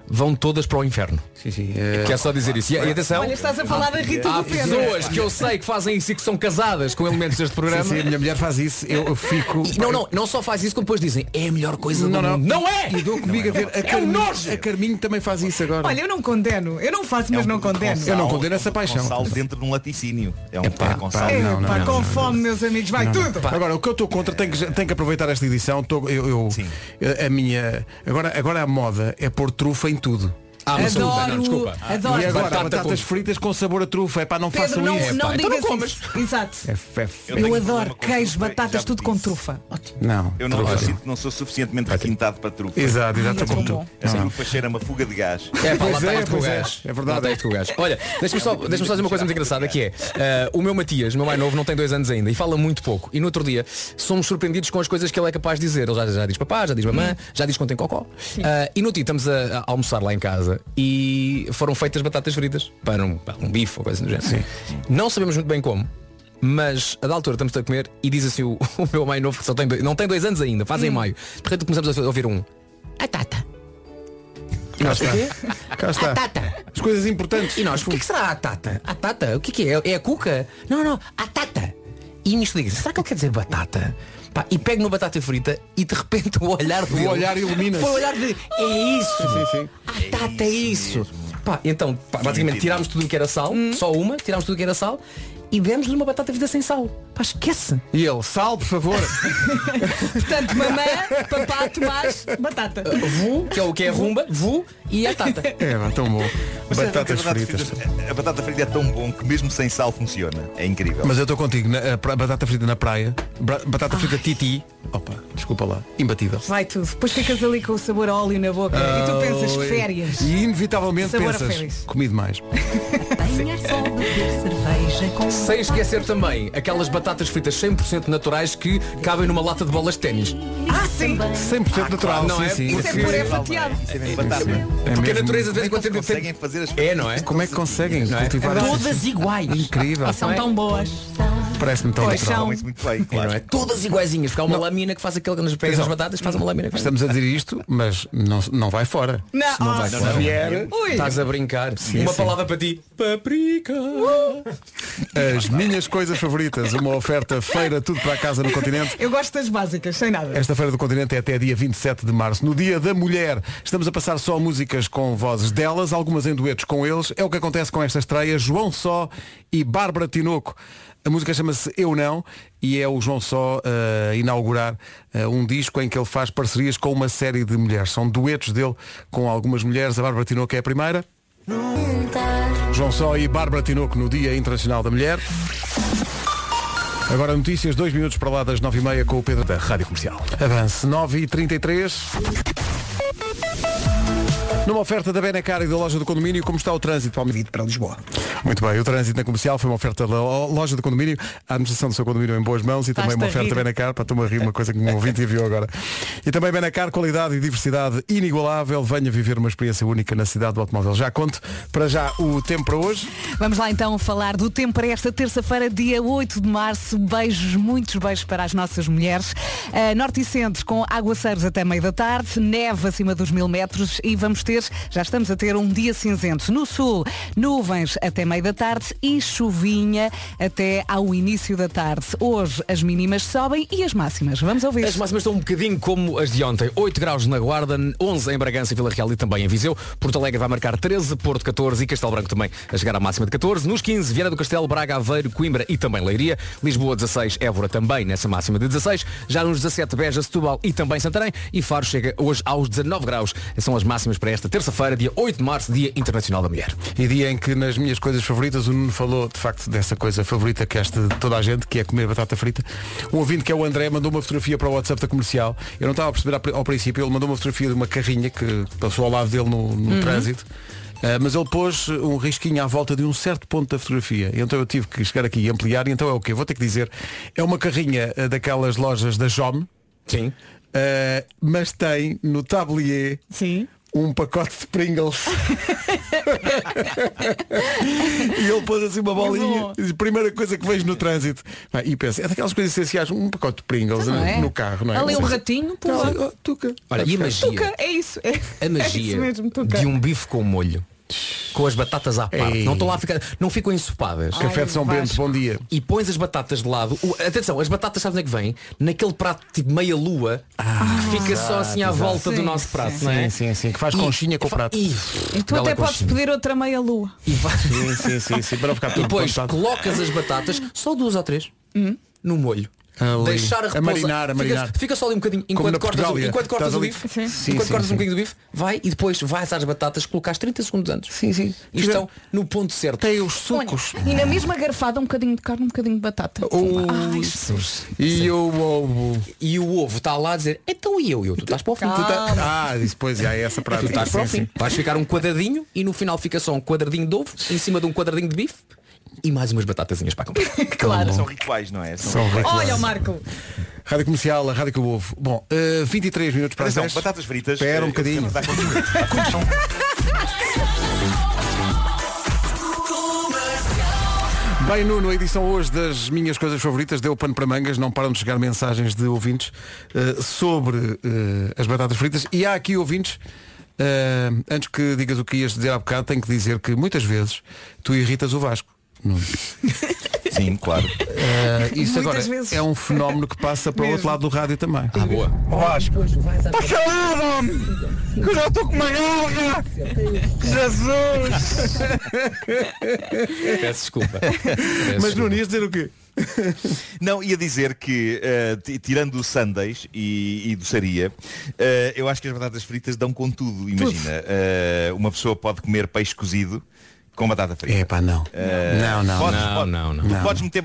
I: vão todas para o inferno.
A: Sim, sim. é-
I: Quer só dizer isso. E, e atenção,
B: Olha, estás a falar da Rita
I: há
B: do Pedro.
I: pessoas que eu sei que fazem isso e que são casadas com elementos deste
A: Sim,
I: programa.
A: sim, a minha mulher faz isso, eu, eu fico.
I: E Não, não, não só faz isso como depois dizem é a melhor coisa
A: Não,
I: do
A: não.
I: mundo. Não é!
A: E dou comigo a ver. A
I: É um
A: Carminho,
I: nojo!
A: a Carminho também faz isso agora.
B: Olha, eu não condeno. Eu não faço, mas
J: É um
B: não condeno.
A: Eu não condeno essa paixão.
J: Sal dentro de um laticínio. É um é
A: pá,
J: sal.
B: É,
A: não, não,
B: pá,
A: não,
B: com
A: não,
B: fome, meus amigos, vai tudo.
A: Agora, o que eu estou contra tem que, tem que aproveitar esta edição. Tô- eu, eu-
J: Sim.
A: a minha. Agora, agora a moda é pôr trufa em tudo.
I: Ah, mas
B: Adoro,
I: não, desculpa.
B: adoro.
A: e agora
I: batata
A: batatas
I: com-
A: fritas com sabor a trufa. É pá, não
B: Pedro,
A: façam
B: não,
A: isso.
B: não
I: então não
B: digas
I: comas.
B: isso. Exato.
A: É, é,
J: Eu
B: Eu, adoro queijo, batatas, tudo com trufa.
A: não.
J: Eu não
A: trufa.
J: sinto que não sou suficientemente requintado para trufa.
A: Exato, exato.
B: Ai, é
A: como tu.
J: Essa
A: Não.
J: trufa cheira uma fuga de gás.
I: É, pá, lá
A: é,
I: isto com
A: é.
I: gás.
A: É verdade.
I: Lá com gás. Olha, deixa-me só, deixa só dizer uma coisa muito engraçada que é eh, o meu Matias, meu mais novo, não tem dois anos ainda e fala muito pouco. E no outro dia somos surpreendidos com as coisas que ele é capaz de dizer. Ele já, diz papá, já diz mamã, já diz quando tem cocó. Eh, e no dia estamos a almoçar lá em casa e foram feitas batatas fritas para um, para um bife ou coisa do género. Não sabemos muito bem como. Mas a da altura estamos a comer e diz assim o, o meu mais novo que só tem dois, não tem dois anos ainda, faz em maio. De repente começamos a ouvir um. A tata. E nós, o quê?
A: Cá está.
I: A tata.
A: As coisas importantes.
I: E nós, o que, é que será a tata? A tata? O que, que é? É a cuca? Não, não, a tata. E nisto diga, será que ele quer dizer batata? Pá, e pego no batata frita e de repente o olhar dele.
A: olhar ilumina-se.
I: Foi o olhar de. É isso!
A: Sim, sim.
I: A tata é isso! Pá, então, pá, basicamente tirámos tudo o que era sal, só uma, tirámos tudo o que era sal e demos-lhe uma batata frita sem sal. Pá, esquece.
A: E ele, sal, por favor.
B: Portanto, mamã, papá, tomás, batata.
I: Vu, que é o que é rumba, vu e a tata.
A: É, pá, tão bom.
J: Mas sabe
A: Batatas
J: a batata
A: fritas.
J: frita- A batata frita é tão bom que mesmo sem sal funciona. É incrível.
A: Mas eu estou contigo, na, a batata frita na praia, batata frita titi, opa, desculpa lá, imbatível.
B: Vai tudo. Depois ficas ali com o sabor a óleo na boca e tu pensas
A: Oh,
B: férias.
A: E inevitavelmente
B: Sabor
A: pensas, comi demais.
I: Sem esquecer também aquelas batatas fritas 100% naturais que cabem numa lata de bolas de ténis.
B: Ah, sim.
A: 100% natural,
I: não
A: sim,
I: é?
A: sim.
B: Isso é
I: Porque-
B: puré fatiado.
J: Batata.
A: É
I: Porque a natureza de vez em quando tem-
J: Conseguem fazer as
I: É, não é?
A: Como é que conseguem
I: Não é?
A: cultivar
I: Todas iguais.
A: Incrível.
B: São tão boas.
A: Parece-me tão
B: Pois
A: natural.
B: são.
J: muito bem,
I: É,
J: claro.
I: não é? Todas iguaizinhas, porque há uma lâmina que faz aquele nas pegas das batatas, faz uma lâmina. que faz-
A: Estamos a dizer isto, mas não, não vai fora.
B: Não,
A: Se não vai
B: ah,
A: fora.
J: não.
A: Vier.
I: Estás a brincar. uma
A: sim.
I: palavra para ti. Paprika.
A: As minhas coisas favoritas, uma oferta feira tudo para a casa no continente.
B: Eu gosto das básicas, sem nada.
A: Esta feira do continente é até dia 27 de março. No dia da mulher, estamos a passar só músicas com vozes delas, algumas em duetos com eles. É o que acontece com esta estreia. João Só e Bárbara Tinoco. A música chama-se Eu Não e é o João Só a inaugurar eh, um disco em que ele faz parcerias com uma série de mulheres. São duetos dele com algumas mulheres. A Bárbara Tinoco é a primeira. João Só e Bárbara Tinoco no Dia Internacional da Mulher. Agora notícias, dois minutos para lá das 9h30 com o Pedro da Rádio Comercial. Avance 9h33. Numa oferta da Benacar e da loja do condomínio, como está o trânsito para o
C: Devido para Lisboa.
A: Muito bem, o trânsito na comercial foi uma oferta da lo- loja do condomínio, a administração do seu condomínio em boas mãos e também uma oferta
B: rir.
A: Benacar, para tomar rir uma coisa que um ouvinte enviou agora. E também Benacar, qualidade e diversidade inigualável. Venha viver uma experiência única na cidade do automóvel. Já conto para já o tempo para hoje.
B: Vamos lá então falar do tempo para esta terça-feira, dia 8 de março. Beijos, muitos beijos para as nossas mulheres. Uh, norte e centro com aguaceiros até meio da tarde, neve acima dos mil metros e vamos ter, já estamos a ter um dia cinzento. No sul, nuvens até meio da tarde e chuvinha até ao início da tarde. Hoje as mínimas sobem e as máximas. Vamos ouvir.
I: As máximas estão um bocadinho como as de ontem. 8 graus na Guarda, 11 em Bragança, Vila Real e também em Viseu. Porto Alegre vai marcar 13, Porto 14 e Castelo Branco também a chegar à máxima de 14. Nos 15, Viana do Castelo, Braga, Aveiro, Coimbra e também Leiria. Lisboa 16, Évora também nessa máxima de 16. Já nos 17, Beja, Setúbal e também Santarém. E Faro chega hoje aos 19 graus. São as máximas para esta terça-feira, dia 8 de março, Dia Internacional da Mulher.
A: E dia em que nas minhas coisas favoritas o Nuno falou de facto dessa coisa favorita que é esta de toda a gente, que é comer batata frita. Um ouvinte que é o André mandou uma fotografia para o WhatsApp da comercial. Eu não estava a perceber ao pri- ao princípio, ele mandou uma fotografia de uma carrinha que passou ao lado dele no, no trânsito. Ah, mas ele pôs um risquinho à volta de um certo ponto da fotografia. Então eu tive que chegar aqui e ampliar. E então é o quê? Vou ter que dizer. É uma carrinha ah, daquelas lojas da JOM.
I: Sim.
A: ah, mas tem no tablier
B: Sim.
A: Um pacote de Pringles. e ele pôs assim uma bolinha. Diz, Primeira coisa que vejo no trânsito. Ah, E pensa, é daquelas coisas essenciais, um pacote de Pringles
B: Não
A: no,
B: é?
A: no carro, não é?
B: Ali um ratinho,
A: tuca.
I: Olha, e a magia?
B: Tuca, é isso. É,
I: A
B: é
I: magia
B: isso mesmo, tuca.
I: de um bife com molho. Com as batatas à parte.
A: Ei.
I: Não estão lá a ficar. Não ficam ensopadas.
A: Café de São
B: Ai,
A: Bento, bom dia.
I: e pões as batatas de lado. O- atenção, as batatas sabes onde é que vêm? Naquele prato tipo meia lua que fica só assim à volta do
B: Sim,
I: nosso prato,
B: sim.
I: não é?
A: Sim, sim, sim, que faz
I: E-
A: conchinha com o prato.
I: E,
B: E tu até podes
I: conchinha.
B: pedir outra meia lua.
I: E, vai-
A: Sim, sim, sim, sim, para não ficar
I: e depois colocas as batatas, só duas ou três, no molho.
A: Ali.
I: Deixar a
A: A
I: repousar.
A: marinar, a
I: Fica-
A: marinar.
I: Fica, só ali um bocadinho. Enquanto cortas, enquanto cortas
A: Estás
I: o
A: ali-
I: bife,
A: Sim.
I: Enquanto
A: sim,
I: cortas
A: sim.
I: um bocadinho do bife, vai e depois vais às batatas, colocares 30 segundos antes.
A: Sim, sim.
I: E estão no ponto certo.
A: Tem os sucos.
B: E na mesma garfada um bocadinho de carne, um bocadinho de batata. Ai, Jesus.
A: E o ovo.
I: E o ovo está lá a dizer, então e eu? E eu, tu estás para o fim. Tu tá-
A: Ah, disse, pois, já é essa
I: Tu
A: prática.
I: estás para o
A: Sim,
I: fim. Vais ficar um quadradinho e no final fica só um quadradinho de ovo em cima de um quadradinho de bife e mais umas batatazinhas para acompanhar.
B: Claro.
J: São rituais, não é? São
A: São
J: rituais.
B: Olha o Marco.
A: Rádio Comercial, a Rádio que eu ouvo. Bom, eh, 23 minutos para as
J: Atenção,
A: 10.
J: batatas fritas.
A: Espera um
J: eh,
A: bocadinho.
J: contigo.
A: Bem, Nuno, a edição hoje das minhas coisas favoritas deu pano para mangas, não param de chegar mensagens de ouvintes eh, sobre eh, as batatas fritas. E há aqui ouvintes, eh, antes que digas o que ias dizer há bocado, tenho que dizer que muitas vezes tu irritas o Vasco. Nuno.
J: Sim, claro.
A: Eh, isso
B: Muitas
A: agora
B: vezes.
A: é um fenómeno que passa para o outro lado do rádio também.
I: Ah, boa.
H: Vasco, está calado, homem! Que eu já estou com uma garra! Jesus!
I: Peço desculpa.
A: Mas não ias dizer o quê?
J: Não, ia dizer que, ti- tirando o Sundays e, e doçaria, eh, eu acho que as batatas fritas dão com tudo. Imagina, eh, uma pessoa pode comer peixe cozido com batata frita.
A: É pá, não.
J: Eh,
A: Não, não,
J: podes,
I: não,
J: pode-
I: não, não.
J: tu
A: Não.
J: Podes meter.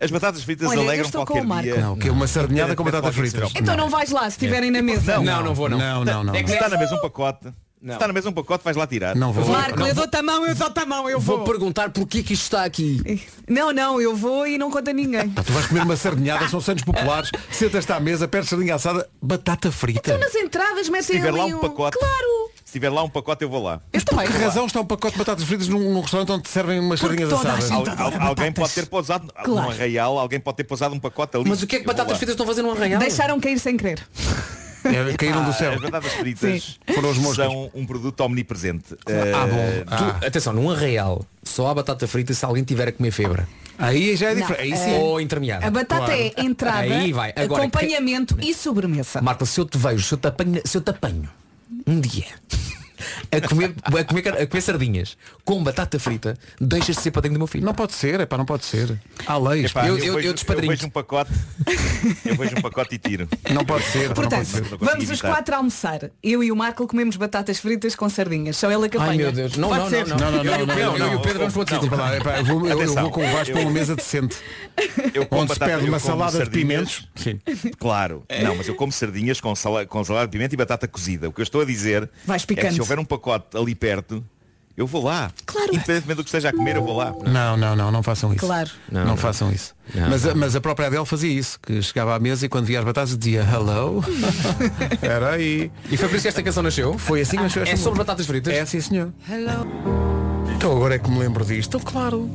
J: As batatas fritas
B: Olha,
J: alegram qualquer
B: o Marco.
J: dia.
A: Não, que é uma sardinhada com batatas
J: o
A: fritas.
B: Então não vais lá se estiverem na mesa.
J: Não,
I: Não, não vou, não.
A: Não, não, não.
I: É que
J: Se está na mesa um pacote, se está na mesa um pacote, vais lá tirar.
A: Não vou.
B: Marco,
I: Não,
B: eu dou-te a mão, eu dou-te a mão, eu
I: Vou
B: vou.
I: perguntar porquê que isto está aqui.
B: Não, não, eu vou e não conta a ninguém.
A: Pá, Tu vais comer uma sardinhada, são santos populares, sentas-te à mesa, perdes sardinha assada, batata frita.
B: Então nas entradas
J: Se
B: metem
J: tiver
B: ali
J: lá um pacote,
B: Claro.
J: Se tiver lá um pacote, eu vou lá.
B: Eu também.
A: Que razão está um pacote de batatas fritas num, num restaurante onde te servem umas sardinhas assadas?
J: Al- al- alguém pode ter pousado
B: Claro.
J: num arraial, alguém pode ter pousado um pacote ali.
I: Mas o que é que
J: Eu vou
I: batatas
J: lá.
I: fritas estão a fazer num arraial?
B: Deixaram cair sem querer.
A: É, caíram do céu.
J: As batatas fritas
A: Foram os moscas.
J: são um produto omnipresente.
A: Ah, bom.
J: Eh,
A: Ah.
I: Tu- atenção, num arraial só há batata frita se alguém tiver a comer febre.
A: Aí já é diferente. Aí sim.
I: Ou intermeada.
B: A batata
A: Claro.
B: é entrada,
I: Aí vai. Agora,
B: acompanhamento e sobremesa.
I: Marta, se eu te vejo, se eu te apanho, se eu te apanho um dia a comer, a comer, a comer sardinhas com batata frita, deixas de ser padrinho do meu filho.
A: Não pode ser, é pá, não pode ser. Há leis.
J: epá,
I: Eu-
J: eu,
I: eu-
J: vejo,
I: eu despadrinho.
J: vejo um pacote, eu vejo um pacote e tiro.
A: Não pode ser. pá, não
B: Portanto,
A: pode ser.
J: Não
B: vamos os quatro almoçar. Eu e o Marco comemos batatas fritas com sardinhas. Só ele a que
I: Ai
B: apanha.
I: meu Deus. Não,
B: Pode
I: não,
B: ser?
I: não, não.
A: Não, não,
I: Eu e
A: não,
I: o Pedro,
A: não,
I: eu e o
A: não.
I: Pedro vamos para outro sítio.
A: eu, vou, eu- eu com o Vasco
J: eu-
A: para uma mesa decente.
J: Eu
A: Onde se
J: eu
A: uma salada de pimentos. Sim.
J: Claro. Não, mas eu como sardinhas com, sala, com salada de pimenta e batata cozida. O que eu estou a dizer
B: Vais
J: é que
B: picando.
J: se houver um pacote ali perto, eu vou lá.
B: Claro.
J: Independentemente do que esteja a comer, eu vou lá.
A: Não, não, não, não façam isso.
B: Claro.
A: Não,
I: Não, não.
A: façam isso.
I: Não,
A: mas, a,
I: não.
A: mas a própria Adele fazia isso, que chegava à mesa e quando via as batatas dizia hello. Era aí.
I: E foi por isso que esta canção nasceu?
A: Foi assim que nasceu
I: É
A: esta
I: sobre batatas fritas?
A: É sim senhor. Então agora é que me lembro disto. Então claro.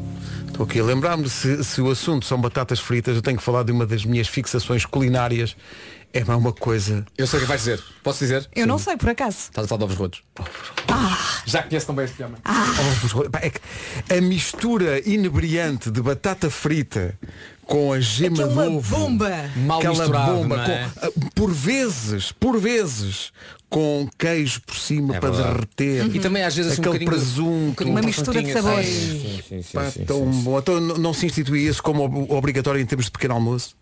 A: Estou aqui a lembrar-me se, se o assunto são batatas fritas, eu tenho que falar de uma das minhas fixações culinárias. É mais uma coisa.
I: Eu sei o que vais dizer. Posso dizer?
B: Eu não sei, por acaso.
I: Estás a falar de ovos rotos. Já conheço também este homem.
A: Pá, é que a mistura inebriante de batata frita com a gema
B: é uma
A: de ovo.
B: bomba.
I: Mal
A: aquela bomba
I: é?
A: com, ah, por vezes, por vezes, com queijo por cima
I: É
A: para
I: verdade.
A: derreter.
I: E também às vezes assim, um
A: aquele presunto.
I: um bocadinho
B: Uma mistura de sabores.
I: Sim, sim, sim,
A: Pá,
I: sim,
A: tão
I: sim.
A: bom. Então não, se institui isso como ob- obrigatório em termos de pequeno almoço?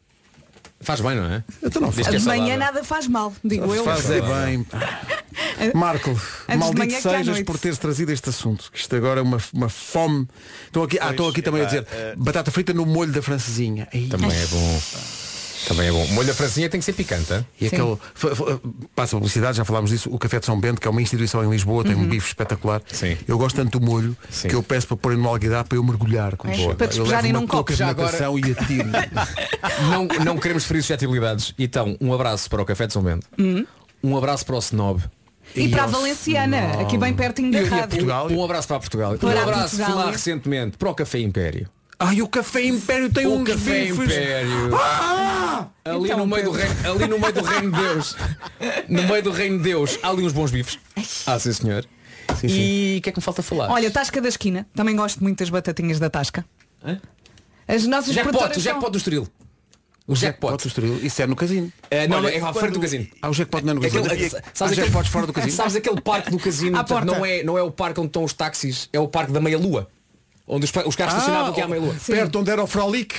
I: Faz bem, não é?
A: Então não
I: Desde que é
B: De manhã
I: saudável.
B: nada faz mal, digo eu.
A: Faz é bem. Marco,
B: de
A: maldito sejas por teres trazido este assunto. que Isto agora é uma, uma fome. Estou aqui, ah, aqui também a
J: epá,
A: dizer
J: eh,
A: batata frita no molho da francesinha.
I: Também é bom. Também é bom. Molho da francinha tem que ser picante, hein?
A: E aquele, fa- fa- passa a publicidade, já falámos disso, o Café de São Bento, que é uma instituição em Lisboa, tem um bife espetacular.
I: Sim.
A: Eu gosto tanto do molho
I: Sim.
A: que eu peço para porem no alguidar para eu mergulhar. com
B: É, para
A: eu
B: despejarem
A: levo uma
B: num copo.
A: touca de
I: Já agora-
A: natação e atiro.
I: Não, não queremos ferir suscetibilidades. Então, um abraço para o Café de São Bento. Um abraço para o Snob.
B: E para a Valenciana, aqui bem pertinho da
A: E- e a
B: rádio.
A: Portugal?
I: Um abraço para Portugal.
B: Para
I: um abraço,
B: Portugal.
I: fui lá recentemente para o Café Império.
A: Ai, o Café Império tem
I: O
A: um
I: Café Império.
A: Ah!
I: Ali,
B: Então,
I: no meio do reino, ali no meio do reino de Deus. No meio do reino de Deus. Há ali uns bons bifes. Ah, sim senhor. e o que é que me falta falar?
B: Olha, Tasca da Esquina, também gosto muito das batatinhas da Tasca. As nossas
I: jackpot, o jackpot
B: são-
I: do Estoril. O jackpot.
A: Pode Estoril. Isso é no casino.
I: É, não,
J: Olha,
I: é à
J: quando-
I: frente do casino.
A: Ah, o jackpot não é no casino.
I: Aquele,
A: Há
I: sabes, aquele,
A: jackpots fora do casino?
I: sabes aquele parque do casino portanto,
B: porta.
I: não, é, não é o parque onde estão os táxis, é o parque da meia lua. Onde os, os carros
A: Ah,
I: estacionavam aqui à meia lua.
A: Perto onde era o Frolic.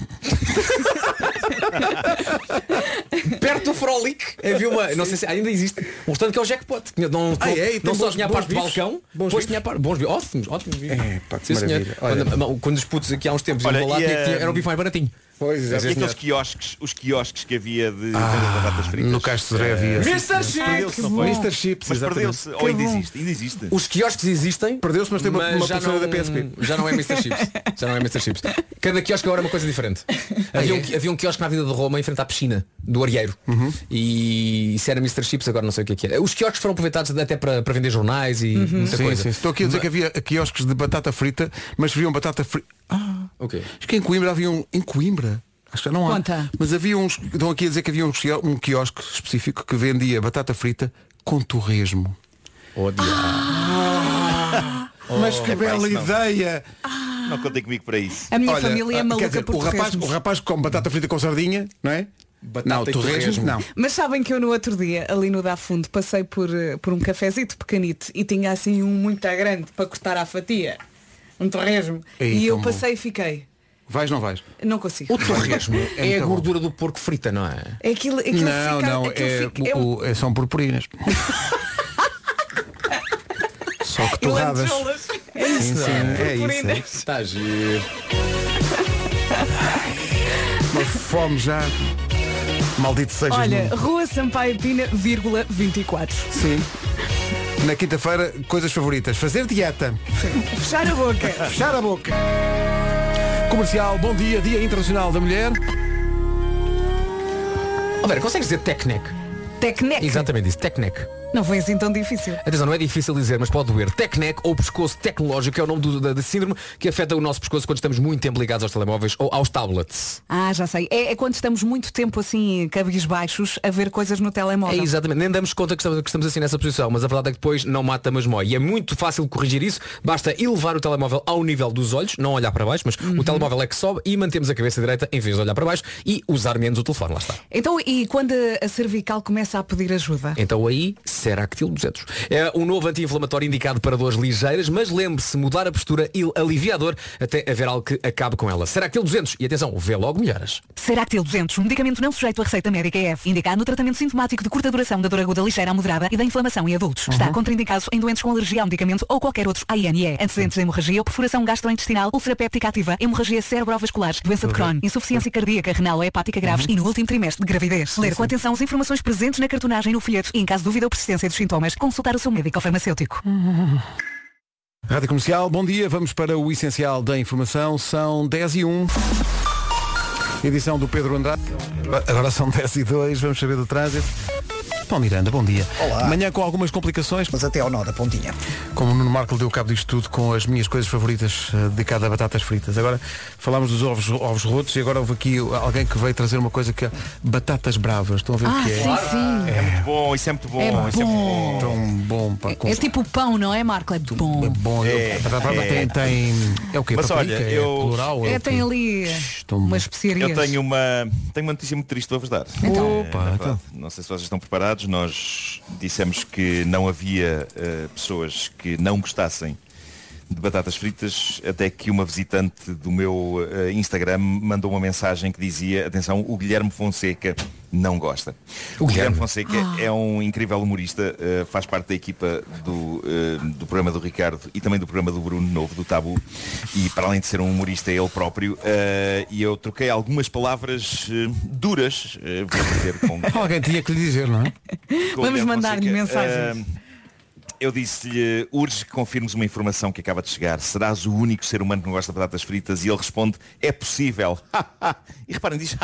I: Perto do Frolic havia uma, não sei se ainda existe, um restaurante que é o Jackpot. Tinha- Não,
A: Ah, é? E tem
I: não só
A: bons-
I: tinha a parte do balcão, depois
A: bifes?
I: tinha a parte. Bons bifes, ótimos, ótimos bifes.
A: É, pá, que
I: Sim, senhor. Quando, quando os putos aqui há uns tempos
J: Olha,
I: iam lá,
J: e,
I: tinha- tinha- era o bife mais baratinho.
A: Pois
J: E aqueles quiosques, os quiosques que havia de de batatas fritas.
A: No Castro Sodré havia.
I: Mr. Chips!
A: Mr. Chips,
J: Mas perdeu-se. Ou ainda existe? Ainda existe.
I: Os quiosques existem.
A: Perdeu-se, mas tem uma- uma
I: já
A: pulseira
I: não,
A: da PSP.
I: Já não é Mr. Chips. Já não é Mr. Chips. Cada quiosque agora é uma coisa diferente. Havia um, havia um quiosque na vida de Roma em frente à piscina do Arieiro.
A: Uhum.
I: E isso era Mr. Chips, agora não sei o que é que é. Os quiosques foram aproveitados até para, para vender jornais e muita
A: Uhum. Sim,
I: coisa.
A: sim. Estou aqui a dizer que havia quiosques de batata frita, mas serviam batata frita. Ah,
I: Ok.
A: acho que em Coimbra havia um. Em Coimbra? Acho que já não há.
B: Conta.
A: Mas havia uns. Estão aqui a dizer que havia um, quio- quiosque específico que vendia batata frita com torresmo.
I: Oh, diabo.
A: Mas que
J: epá,
A: bela
J: isso não.
A: ideia!
J: Não contem comigo para isso.
B: A minha
A: Olha,
B: família é
A: ah,
B: maluca
A: dizer,
B: por
A: o rapaz, o rapaz come batata frita com sardinha, não é? não,
I: e
A: torresmo,
I: torresmo.
A: não.
B: Mas sabem que eu no outro dia, ali no Da Fundo, passei por, eh, por um cafezito pequenito e tinha assim um muito grande para cortar à fatia. Um torresmo.
A: Ei,
B: e eu
A: bom.
B: passei e fiquei.
A: Vais, não vais?
B: Não consigo.
I: O torresmo é a
A: muito bom.
I: gordura do porco frita, não é?
B: É aquilo, aquilo
A: não,
B: fica,
A: não,
B: aquilo
A: é,
B: fica- é
A: o- é- são purpurinas. Só que torradas.
B: É
A: Sim,
B: isso.
A: sim, é isso.
B: Purpurinas.
A: é isso.
I: Está giro.
A: Uma fome já. Maldito seja.
B: Olha, Rua Sampaio Pina, vírgula 24.
A: Sim. Na quinta-feira, coisas favoritas. Fazer dieta.
B: Fechar a boca.
A: Fechar a boca. Comercial, bom dia, Dia Internacional da Mulher.
I: Ó Vera, consegues dizer Tecnec?
B: Tecnec.
I: Exatamente isso, Tecnec.
B: Não foi assim tão difícil.
I: Atenção, não é difícil dizer, mas pode doer. Tecnec ou pescoço tecnológico é o nome do, da, da síndrome que afeta o nosso pescoço quando estamos muito tempo ligados aos telemóveis ou aos tablets.
B: Ah, já sei. É, é quando estamos muito tempo assim, cabisbaixos, a ver coisas no
I: É
B: telemóvel.
I: exatamente, nem damos conta que estamos, que estamos assim nessa posição, mas a verdade é que depois não mata, mas mói. E é muito fácil corrigir isso, basta elevar o telemóvel ao nível dos olhos, não olhar para baixo, mas o telemóvel é que sobe e mantemos a cabeça direita em vez de olhar para baixo e usar menos o telefone, lá está.
B: Então, e quando a cervical começa a pedir ajuda?
I: Então aí, Seractil 200. É um novo anti-inflamatório indicado para dores ligeiras, mas lembre-se, mudar a postura e alivia a dor até haver algo que acabe com ela. Seractil 200. E atenção, vê logo melhoras.
M: Seractil 200, um medicamento não sujeito a receita médica EF, indicado no tratamento sintomático de curta duração da dor aguda ligeira a moderada e da inflamação em adultos. Está contraindicado em doentes com alergia ao medicamento ou qualquer outro ANE. Antecedentes de hemorragia ou perfuração gastrointestinal, úlcera péptica ativa, hemorragia cerebrovascular, doença de Crohn, insuficiência cardíaca, renal ou hepática graves e no último trimestre de gravidez. Ler com atenção as informações presentes na cartonagem no folheto e, em caso de dúvida ou persistência dos sintomas, consultar o seu médico farmacêutico.
A: Rádio Comercial, bom dia. Vamos para o essencial da informação. São 10 e 1. Edição do Pedro Andrade. Agora são 10 e 2. Vamos saber do trânsito. Paulo Miranda, bom dia.
C: Olá.
A: Manhã com algumas complicações.
C: Mas até ao nó da pontinha.
A: Como o Nuno Marco deu cabo disto tudo com as minhas coisas favoritas eh, dedicado a batatas fritas. Agora falámos dos ovos, ovos rotos e agora houve aqui alguém que veio trazer uma coisa que é batatas bravas. Estão a ver o
B: Ah,
A: que é?
B: sim, sim.
J: É muito bom, isso é muito bom.
B: É
J: isso é muito
B: bom.
A: Tão bom, pá, com-
B: É tipo pão, não é, Marco? É bom.
A: É bom.
J: É,
A: brava
J: é.
A: tem, tem. É o quê?
J: Mas
A: Paprika?
J: olha,
A: é
J: eu-
A: plural?
B: É,
A: o
B: tem ali
A: bom.
B: umas especiarias.
J: Eu tenho uma, tenho uma notícia muito triste para vos dar.
B: Então.
A: Opa,
J: É,
A: então.
J: Não sei se vocês estão preparados. Nós dissemos que não havia eh, pessoas que não gostassem de batatas fritas, até que uma visitante do meu eh, Instagram mandou uma mensagem que dizia, atenção, o Guilherme Fonseca não gosta. O Guilherme Fonseca é um incrível humorista, eh, faz parte da equipa do, eh, do programa do Ricardo e também do programa do Bruno Novo, do Tabu, e para além de ser um humorista ele próprio, e eu troquei algumas palavras duras, vou dizer, com,
A: Alguém tinha que lhe dizer, não é?
B: Vamos
J: Guilherme
B: mandar-lhe mensagens.
J: Ah, eu disse-lhe, urge que confirmes uma informação que acaba de chegar. Serás o único ser humano que não gosta de batatas fritas? E ele responde, é possível. e reparem, diz,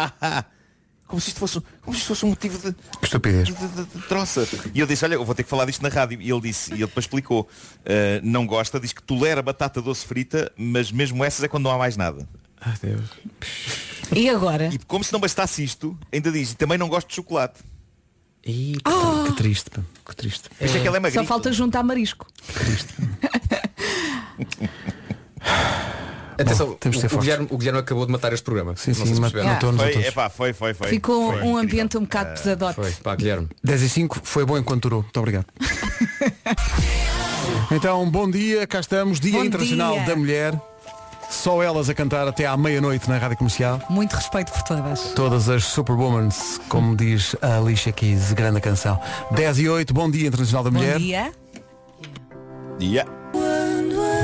J: como se isto fosse, como se isto fosse um motivo de,
A: Estupidez.
J: de, de- de troça. E eu disse, olha, eu vou ter que falar disto na rádio. E ele disse, e ele depois explicou, ah, não gosta, diz que tolera batata doce frita, mas mesmo essas é quando não há mais nada.
A: Ai, Deus.
B: E agora?
J: E como se não bastasse isto, ainda diz, e também não gosto de chocolate.
I: E...
A: Que triste, pá. Que triste.
J: Por isso é que ela é
B: Só falta juntar marisco.
I: Atenção,
A: temos de ser
I: o, o,
A: fortes.
I: Guilherme, o Guilherme acabou de matar este programa.
A: Sim, sim,
I: sei se
A: mat-
I: perceberam.
A: matou-nos a
J: Foi,
A: todos.
J: epá, foi, foi, foi.
B: Ficou
J: Foi
B: um
J: incrível.
B: ambiente um bocado pesadote.
I: Foi, pá, Guilherme.
A: 10 e 5 foi bom enquanto durou. Muito obrigado. então, bom dia, cá estamos, Dia
B: Bom
A: Internacional
B: dia.
A: da Mulher. Só elas a cantar até à meia-noite na Rádio Comercial.
B: Muito respeito por todas.
A: Todas as Superwomans, como diz a Alicia Keys, grande canção. 10 e 8, bom Dia Internacional da Mulher.
B: Bom dia.
J: Yeah.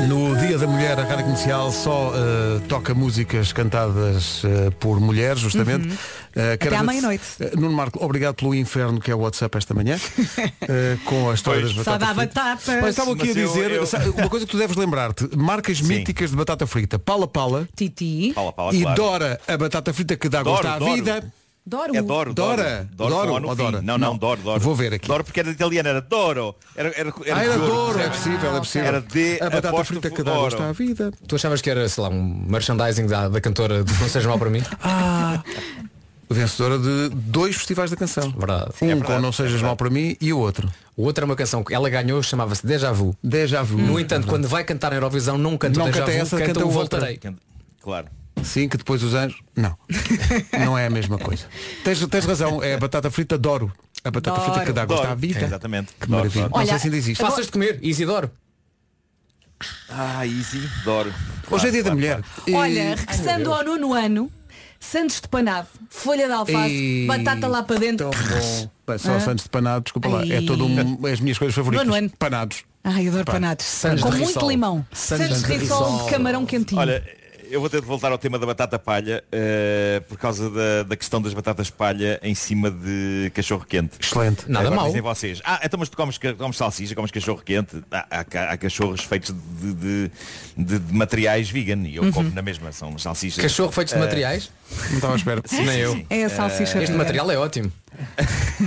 A: No Dia da Mulher, a Rádio Comercial só eh, toca músicas cantadas eh, por mulheres, justamente. Eh, quero
B: Até à meia-noite.
A: Eh, Nuno Marco, obrigado pelo inferno que é o WhatsApp esta manhã, eh, com a história
J: Pois.
A: das
B: Só
A: batatas
B: dá
A: fritas.
B: batatas.
A: Mas estavam aqui a
J: Mas eu-
A: dizer,
J: eu-
A: sabe, uma coisa que tu deves lembrar-te, marcas míticas de batata frita, Pala Pala
B: Titi.
J: Fala, fala,
A: e
J: claro.
A: Dora, a batata frita que dá
J: Doro,
A: gosto à
J: Doro.
A: vida.
B: Doro.
J: É Doro,
A: Dora.
J: Doro.
A: Doro
J: com O no
A: ou
J: fim.
A: Dora?
J: Não,
A: Não.
J: Doro, Doro.
A: Vou ver aqui.
J: Doro porque era italiano, era Doro. Era, era, era,
A: Ah, era
J: de ouro,
A: Doro, é possível, é possível.
J: Era de
A: a batata frita que dá gosto à vida.
I: Tu achavas que era, sei lá, um merchandising da, da cantora de Não Seja Mal para mim?
A: Ah, vencedora de dois festivais da canção.
I: Verdade.
A: Um
I: É
A: com
I: verdade,
A: Não Sejas
I: é
A: Mal para mim e o outro.
I: O outro é uma canção que ela ganhou, chamava-se Deja Vu.
A: Deja Vu.
I: No entanto, quando vai cantar na Eurovisão, não canta
A: Não
I: o Deja
A: canta
I: Vu,
A: essa,
I: canta,
A: canta
I: o
A: outra.
I: Voltarei.
J: Claro.
A: Sim, que depois os anjos. Não. não é a mesma coisa. Tens, tens razão, é a batata frita adoro. A batata
I: Adoro.
A: frita que dá gosto à vida.
J: É, exatamente.
A: Que
J: Adoro,
A: maravilha.
J: adoro.
A: Não sei se ainda existe.
I: Faças de comer, Isidoro.
J: Ah, easy, adoro.
A: Hoje é dia da mulher. E-
B: Olha, regressando ao nono ano, Santos de panado, folha de alface,
A: E-
B: batata lá para dentro.
A: Tão bom. Pá, Só
B: Ah.
A: Santos de panado, desculpa lá. É todo um, é as minhas coisas favoritas. Panados.
B: Ai, adoro
A: Pá.
B: panados.
A: Santos
B: Com
A: de
B: muito limão.
A: Santos
B: Santos de rissol. de camarão quentinho.
J: Olha, eu vou ter de voltar ao tema da batata palha eh, por causa da, da questão das batatas palha em cima de cachorro quente.
A: Excelente.
I: Nada
J: Agora
I: mau.
J: dizem vocês, ah, então mas tu comes, comes salsicha, comes cachorro quente. Há, há há cachorros feitos de, de- de- de materiais vegan e eu
I: Uhum.
J: como na mesma, são salsichas.
I: Cachorro feitos de
J: Eh,
I: materiais?
A: Não estava à espera.
J: Sim,
I: Nem eu.
B: É a salsicha
I: Este
B: vegan.
I: material é ótimo.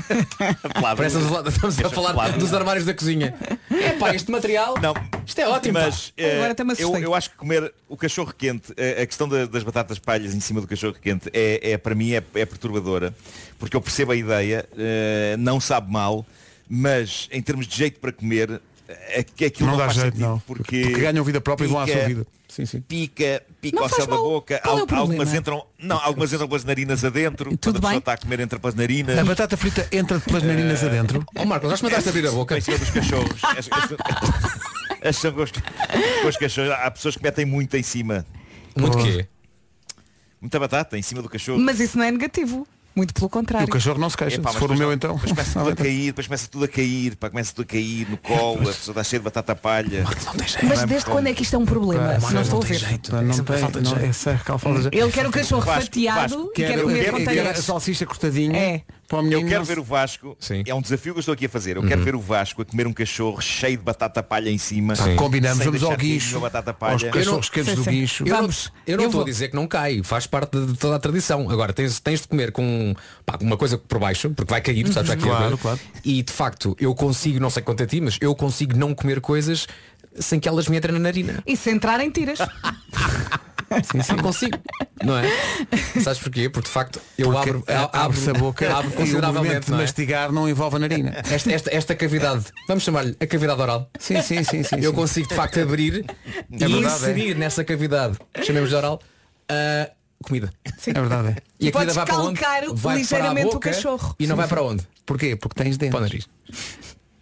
I: Parece estamos a falar- a dos armários da cozinha. É pá, este material.
J: Não,
I: Isto é ótimo.
J: Mas eh,
B: Agora até me
J: eu,
B: assustei.
J: eu acho que comer o cachorro quente, eh, a questão da- das batatas palhas em cima do cachorro quente é, é, para mim é, é perturbadora, porque eu percebo a ideia, eh, não sabe mal, mas em termos de jeito para comer, é que aquilo
A: Não
J: não,
A: dá
J: faz
A: jeito,
J: sentido,
A: não.
J: porque,
A: Porque ganham vida própria e vão à
J: pica,
A: sua vida. Sim, sim.
J: Pica, pica
B: Não
J: ao
B: faz
J: céu da
B: mal.
J: boca,
B: Qual é o
J: al- algumas
B: problema?
J: entram, não, algumas entram pelas narinas adentro, quando a
B: tudo
J: pessoa
B: bem?
J: está a comer entra pelas narinas.
A: A batata frita entra pelas narinas adentro.
I: Ó Marcos, já experimentaste abrir a boca?
J: Em cima dos cachorros. As- as- são com os, com os cachorros. Há pessoas que metem muito em cima.
I: Muito quê?
J: Muita batata em cima do cachorro.
B: Mas isso não é negativo. Muito pelo
A: E
B: contrário.
A: o cachorro não se queixa.
J: Epá,
A: Se
J: mas
A: for o meu
J: não-
A: então.
J: Depois começa tudo a cair, depois começa tudo a cair, pá, começa tudo a cair no colo, a pessoa está cheia de batata palha.
B: Mas desde quando é que isto é um problema?
A: Pá,
B: não estou a ver.
A: jeito, pá, não tem, não, é falta de jeito.
B: Ele quer o cachorro fatiado e quer comer com
A: a salsicha cortadinha.
B: É.
A: Para
J: Eu quero
A: não se-
J: ver o Vasco,
I: Sim.
J: é um desafio que eu estou aqui a fazer. Eu quero ver o Vasco a comer um cachorro cheio de batata palha em cima.
I: Sim.
A: Combinamos, vamos ao
J: nenhuma batata
A: Aos
J: palha.
A: cachorros quentes do
B: sim.
A: guincho.
I: Eu não,
B: Vamos.
I: eu não
B: Eu
I: estou a
B: vou.
I: dizer que não cai, faz parte de toda a tradição. Agora tens, tens de comer com pá, uma coisa por baixo, porque vai cair, sabes, vai cair.
A: Claro, claro.
I: E de facto, eu consigo, não sei quanto a ti, mas eu consigo não comer coisas sem que elas me entrem na narina.
B: E se entrar em tiras.
I: Sim, sim. Não consigo. Não é? Sabes porquê? Porque de facto eu
A: Porque
I: abro,
A: a- abre-se a boca
I: abro
A: e o
I: consideravelmente. não é?
A: mastigar não envolve a narina.
I: Esta, esta, esta cavidade, vamos chamar-lhe a cavidade oral.
A: Sim, sim, sim, sim.
I: eu
A: sim.
I: consigo de facto abrir e
A: verdade,
I: inserir nessa cavidade, chamemos de oral, a comida.
A: É verdade. é.
I: E a comida
B: Podes
I: vai para onde?
B: calcar
I: Vai
B: ligeiramente
I: para a
B: o
I: boca
B: cachorro.
I: E não vai para onde?
A: Porquê? Porque tens.
I: Para o nariz.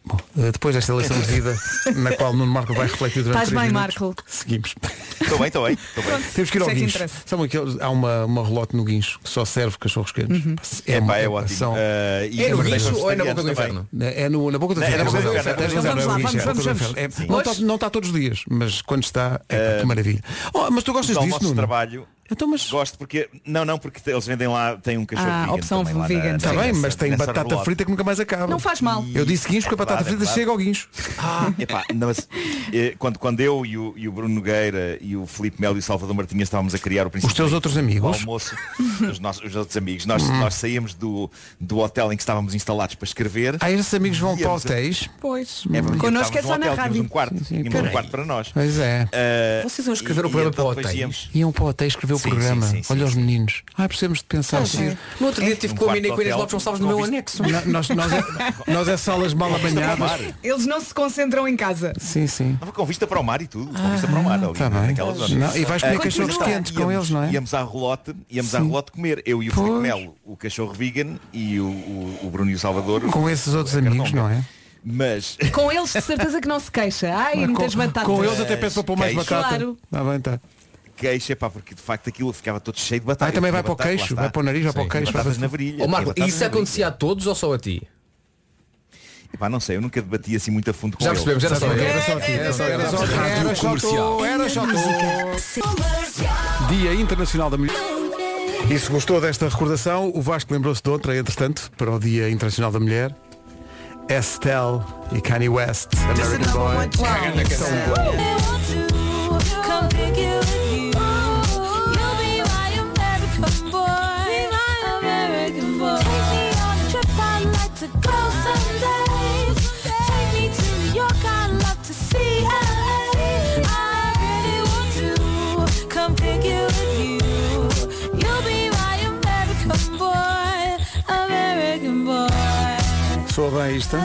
A: Bom, eh, depois desta lição de vida, na qual o Nuno Marco vai refletir durante
B: Estás bem,
A: minutos,
B: Marco?
A: Seguimos.
J: Estou bem, estou bem. Estou bem.
A: Temos que ir ao
B: Isso é que
A: guincho. Sabe aqueles, há uma, uma relote no guincho que só serve cachorros quentes.
J: É,
A: uma
J: pá, é ótimo.
A: são-
J: Eh, e
I: É no guincho ou é na boca do inferno?
A: É no, na boca do
J: Não, é na
A: inferno.
J: boca do inferno.
A: é é. É, não, está, não está todos os dias, mas quando está, é que maravilha. Oh, mas tu gostas
J: Os
A: disso, Nuno?
J: trabalho.
A: Então, mas
J: Gosto porque. Não, não, porque eles vendem lá, tem um cachorro
B: Ah,
J: vegan.
B: opção
J: também lá
B: vegan.
A: Está bem, mas tem
J: nessa
A: batata
J: relote.
A: frita que nunca mais acaba.
B: Não faz mal.
A: Eu disse guincho porque a
J: É
A: batata
J: verdade,
A: frita
J: é
A: chega ao guincho.
J: Epá, não, mas, eh, quando, quando eu e o, e o Bruno Nogueira e o Filipe Melo e o Salvador Martinha estávamos a criar o princípio
A: Os teus outros amigos?
J: almoço, os, nossos, os outros amigos, nós,
A: Hum.
J: nós saímos do, do hotel em que estávamos instalados para escrever.
A: Ah, esses amigos vão para
J: Íamos a-
A: hotéis?
B: Pois.
J: É,
B: Connosco é só na
J: tínhamos
B: rádio.
J: um quarto, tínhamos um quarto para nós.
A: Pois é.
J: Eh,
I: Vocês vão escrever
J: e-
I: o programa
J: e então
I: para hotéis?
A: Iam para o hotel escrever o
J: Sim,
A: programa.
J: sim, sim,
A: Olha
J: sim,
A: os meninos. Ah, precisamos de pensar.
I: Ah, sim. No outro dia tive
J: Um
I: com a Mina e com Inês Lopes Gonçalves no meu
J: com
I: anexo.
A: No- Nós, nós, é, nós é salas mal apanhadas.
B: Eles não se concentram em casa.
A: Sim, sim.
J: Estava com vista para o mar e tudo, com vista para o mar ali,
A: tá. Não, e vais comer
J: Ah,
A: cachorros quentes com
J: íamos-
A: eles, não é?
J: Íamos à relote, íamos à
A: Sim.
J: relote comer. Eu e o. Filipe Melo, o cachorro vegan e o, o, o Bruno e o Salvador.
A: Com esses outros amigos, não é?
J: Mas
B: Com eles de certeza que não se queixa. Ai,
A: com,
B: muitas batatas.
A: com eles até pede para pôr mais batata.
B: Claro.
A: Tá bem, tá.
J: Queixa, pá, porque de facto aquilo ficava todo cheio de batata.
A: Ah, também vai para o
J: batata,
A: queixo, vai para o nariz, vai para o queixo.
J: Batatas na virilha.
I: Ó Marco, isso acontecia a todos ou só a ti?
J: Epá, não sei, eu nunca debati assim muito a fundo com
I: Já
J: ele.
I: percebemos, era só.
A: Era só ti,
I: Era só eu.
A: era só ti. Era só tu, era só tu. Dia Internacional da Mulher. E se gostou desta recordação, o Vasco lembrou-se de outra, entretanto, para o Dia Internacional da Mulher. Estelle e Kanye West, American Boy. Bem isto.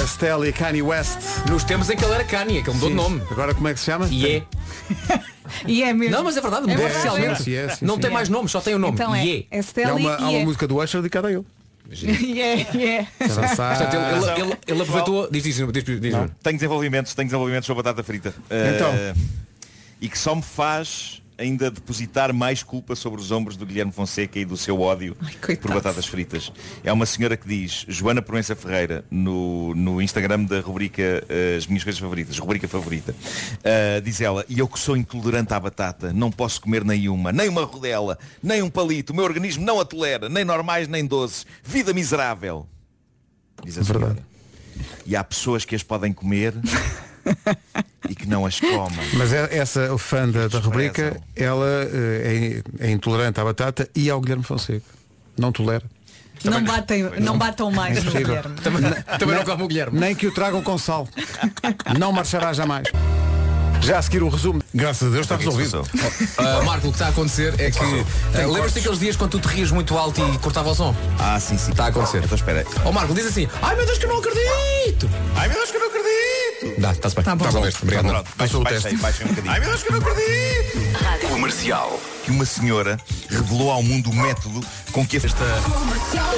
A: A Stella e Kanye West.
I: Nos tempos em que ele era Kanye, que ele mudou de nome.
A: Agora como é que se chama?
I: E é.
B: E é mesmo.
I: Não, mas é verdade,
B: É
I: mudou
B: verdade.
I: oficialmente.
A: Sim, é, sim,
I: não tem mais nome, só tem o nome.
B: Então é,
I: E
B: é Stella
A: uma, há
B: e
A: uma
B: é.
A: música do Usher dedicada a ele.
B: E é, e é.
I: Portanto, ele, ele- ele- ele aproveitou. Diz, diz, diz, diz, diz.
J: Tenho desenvolvimentos, tenho desenvolvimentos sobre batata frita. Eh,
A: Então.
J: E que só me faz ainda depositar mais culpa sobre os ombros do Guilherme Fonseca e do seu ódio por batatas fritas. É uma senhora que diz, Joana Proença Ferreira, no, no Instagram da rubrica eh, As Minhas Coisas Favoritas, rubrica favorita, eh, diz ela, e eu que sou intolerante à batata, não posso comer nenhuma, nem uma rodela, nem um palito, o meu organismo não a tolera, nem normais, nem doces. Vida miserável. Diz a senhora. E há pessoas que as podem comer e que não as comem.
A: Mas é- essa fã da, da rubrica, ela eh, é, é intolerante à batata e ao Guilherme Fonseca. Não tolera.
B: Não, batem, não batam mais no
A: Impossível.
B: Guilherme.
I: Também não come o Guilherme.
A: Nem que o tragam com sal. Não marchará jamais. Já a seguir o resumo. Graças a Deus está
J: O é
A: resolvido.
I: Ah, Marco, o que está a acontecer é que. ah, Lembras-te daqueles dias quando tu te rias muito alto e cortava o som?
J: Ah, sim, sim.
I: Está a acontecer.
J: Então espera.
I: Ó Marco, diz assim, ai meu Deus que eu não acredito!
J: Ai meu Deus que eu não acredito!
I: Dá, está-se bem.
B: Tá bom.
I: Está bom este. Obrigado.
J: Pronto,
I: Passou o teste.
J: baixei um bocadinho. Ai meu Deus que eu não acredito!
H: Comercial.
J: Que uma senhora revelou ao mundo o método com que esta...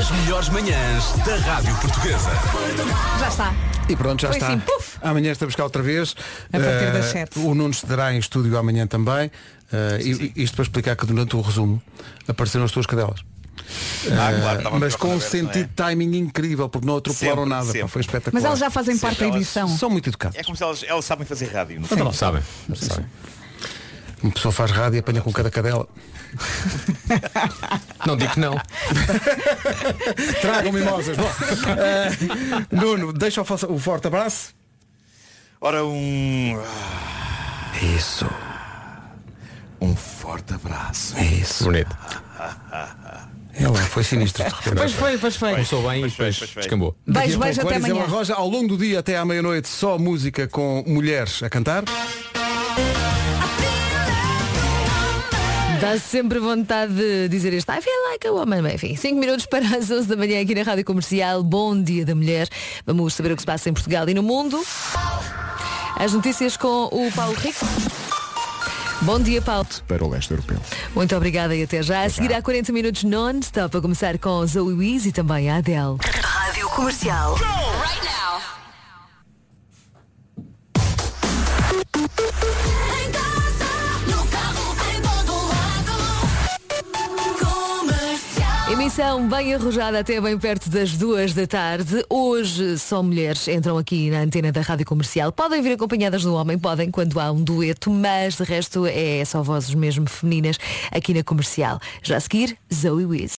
H: As melhores manhãs da Rádio Portuguesa.
B: Já está.
A: E pronto, já
B: Foi
A: está.
B: assim, puf.
A: Amanhã estamos cá outra vez.
B: A partir
A: Eh,
B: das sete.
A: O Nuno estará em estúdio amanhã também. Eh, e- isto para explicar que durante o resumo apareceram as tuas cadelas.
J: Ah,
A: Eh,
J: claro, estava
A: mas com um
J: não é?
A: sentido de timing incrível, porque não atropelaram
J: Sempre,
A: nada.
J: sempre.
A: foi espetacular.
B: Mas elas já fazem parte da
J: elas-
B: edição.
A: São muito educados.
J: É como se elas, elas sabem fazer rádio.
I: Então não sabem. Não sabem.
A: Uma pessoa faz rádio e apanha com cada cadela.
I: Não digo que não.
A: Tragam mimosas. Bom, eh, Nuno, deixa o forte abraço.
J: Ora, um...
A: Isso.
J: Um forte abraço.
A: Isso.
I: Bonito.
A: Ela foi sinistro.
B: Pois foi, pois foi.
I: Começou bem e
J: Pois foi,
I: depois
J: pois foi.
I: descambou.
B: Beijo, beijo, até
A: Maria Isabel
B: amanhã.
A: Roja, ao longo do dia até à meia-noite, só música com mulheres a cantar.
N: Dá sempre vontade de dizer isto. I feel like a woman. Bem, Enfim, 5 minutos para as 11 da manhã aqui na Rádio Comercial. Bom dia da mulher. Vamos saber o que se passa em Portugal e no mundo. As notícias com o Paulo Rico. Bom dia, Paulo.
O: Para o leste europeu.
N: Muito obrigada e até já. A seguir há 40 minutos non-stop a começar com Zoe Wiz e também a Adele.
G: Rádio Comercial.
K: Em casa, no
N: Emissão bem arrojada até bem perto das duas da tarde. Hoje só mulheres entram aqui na antena da Rádio Comercial. Podem vir acompanhadas do homem, podem quando há um dueto, mas de resto é só vozes mesmo femininas aqui na Comercial. Já a seguir, Zoe Wiz.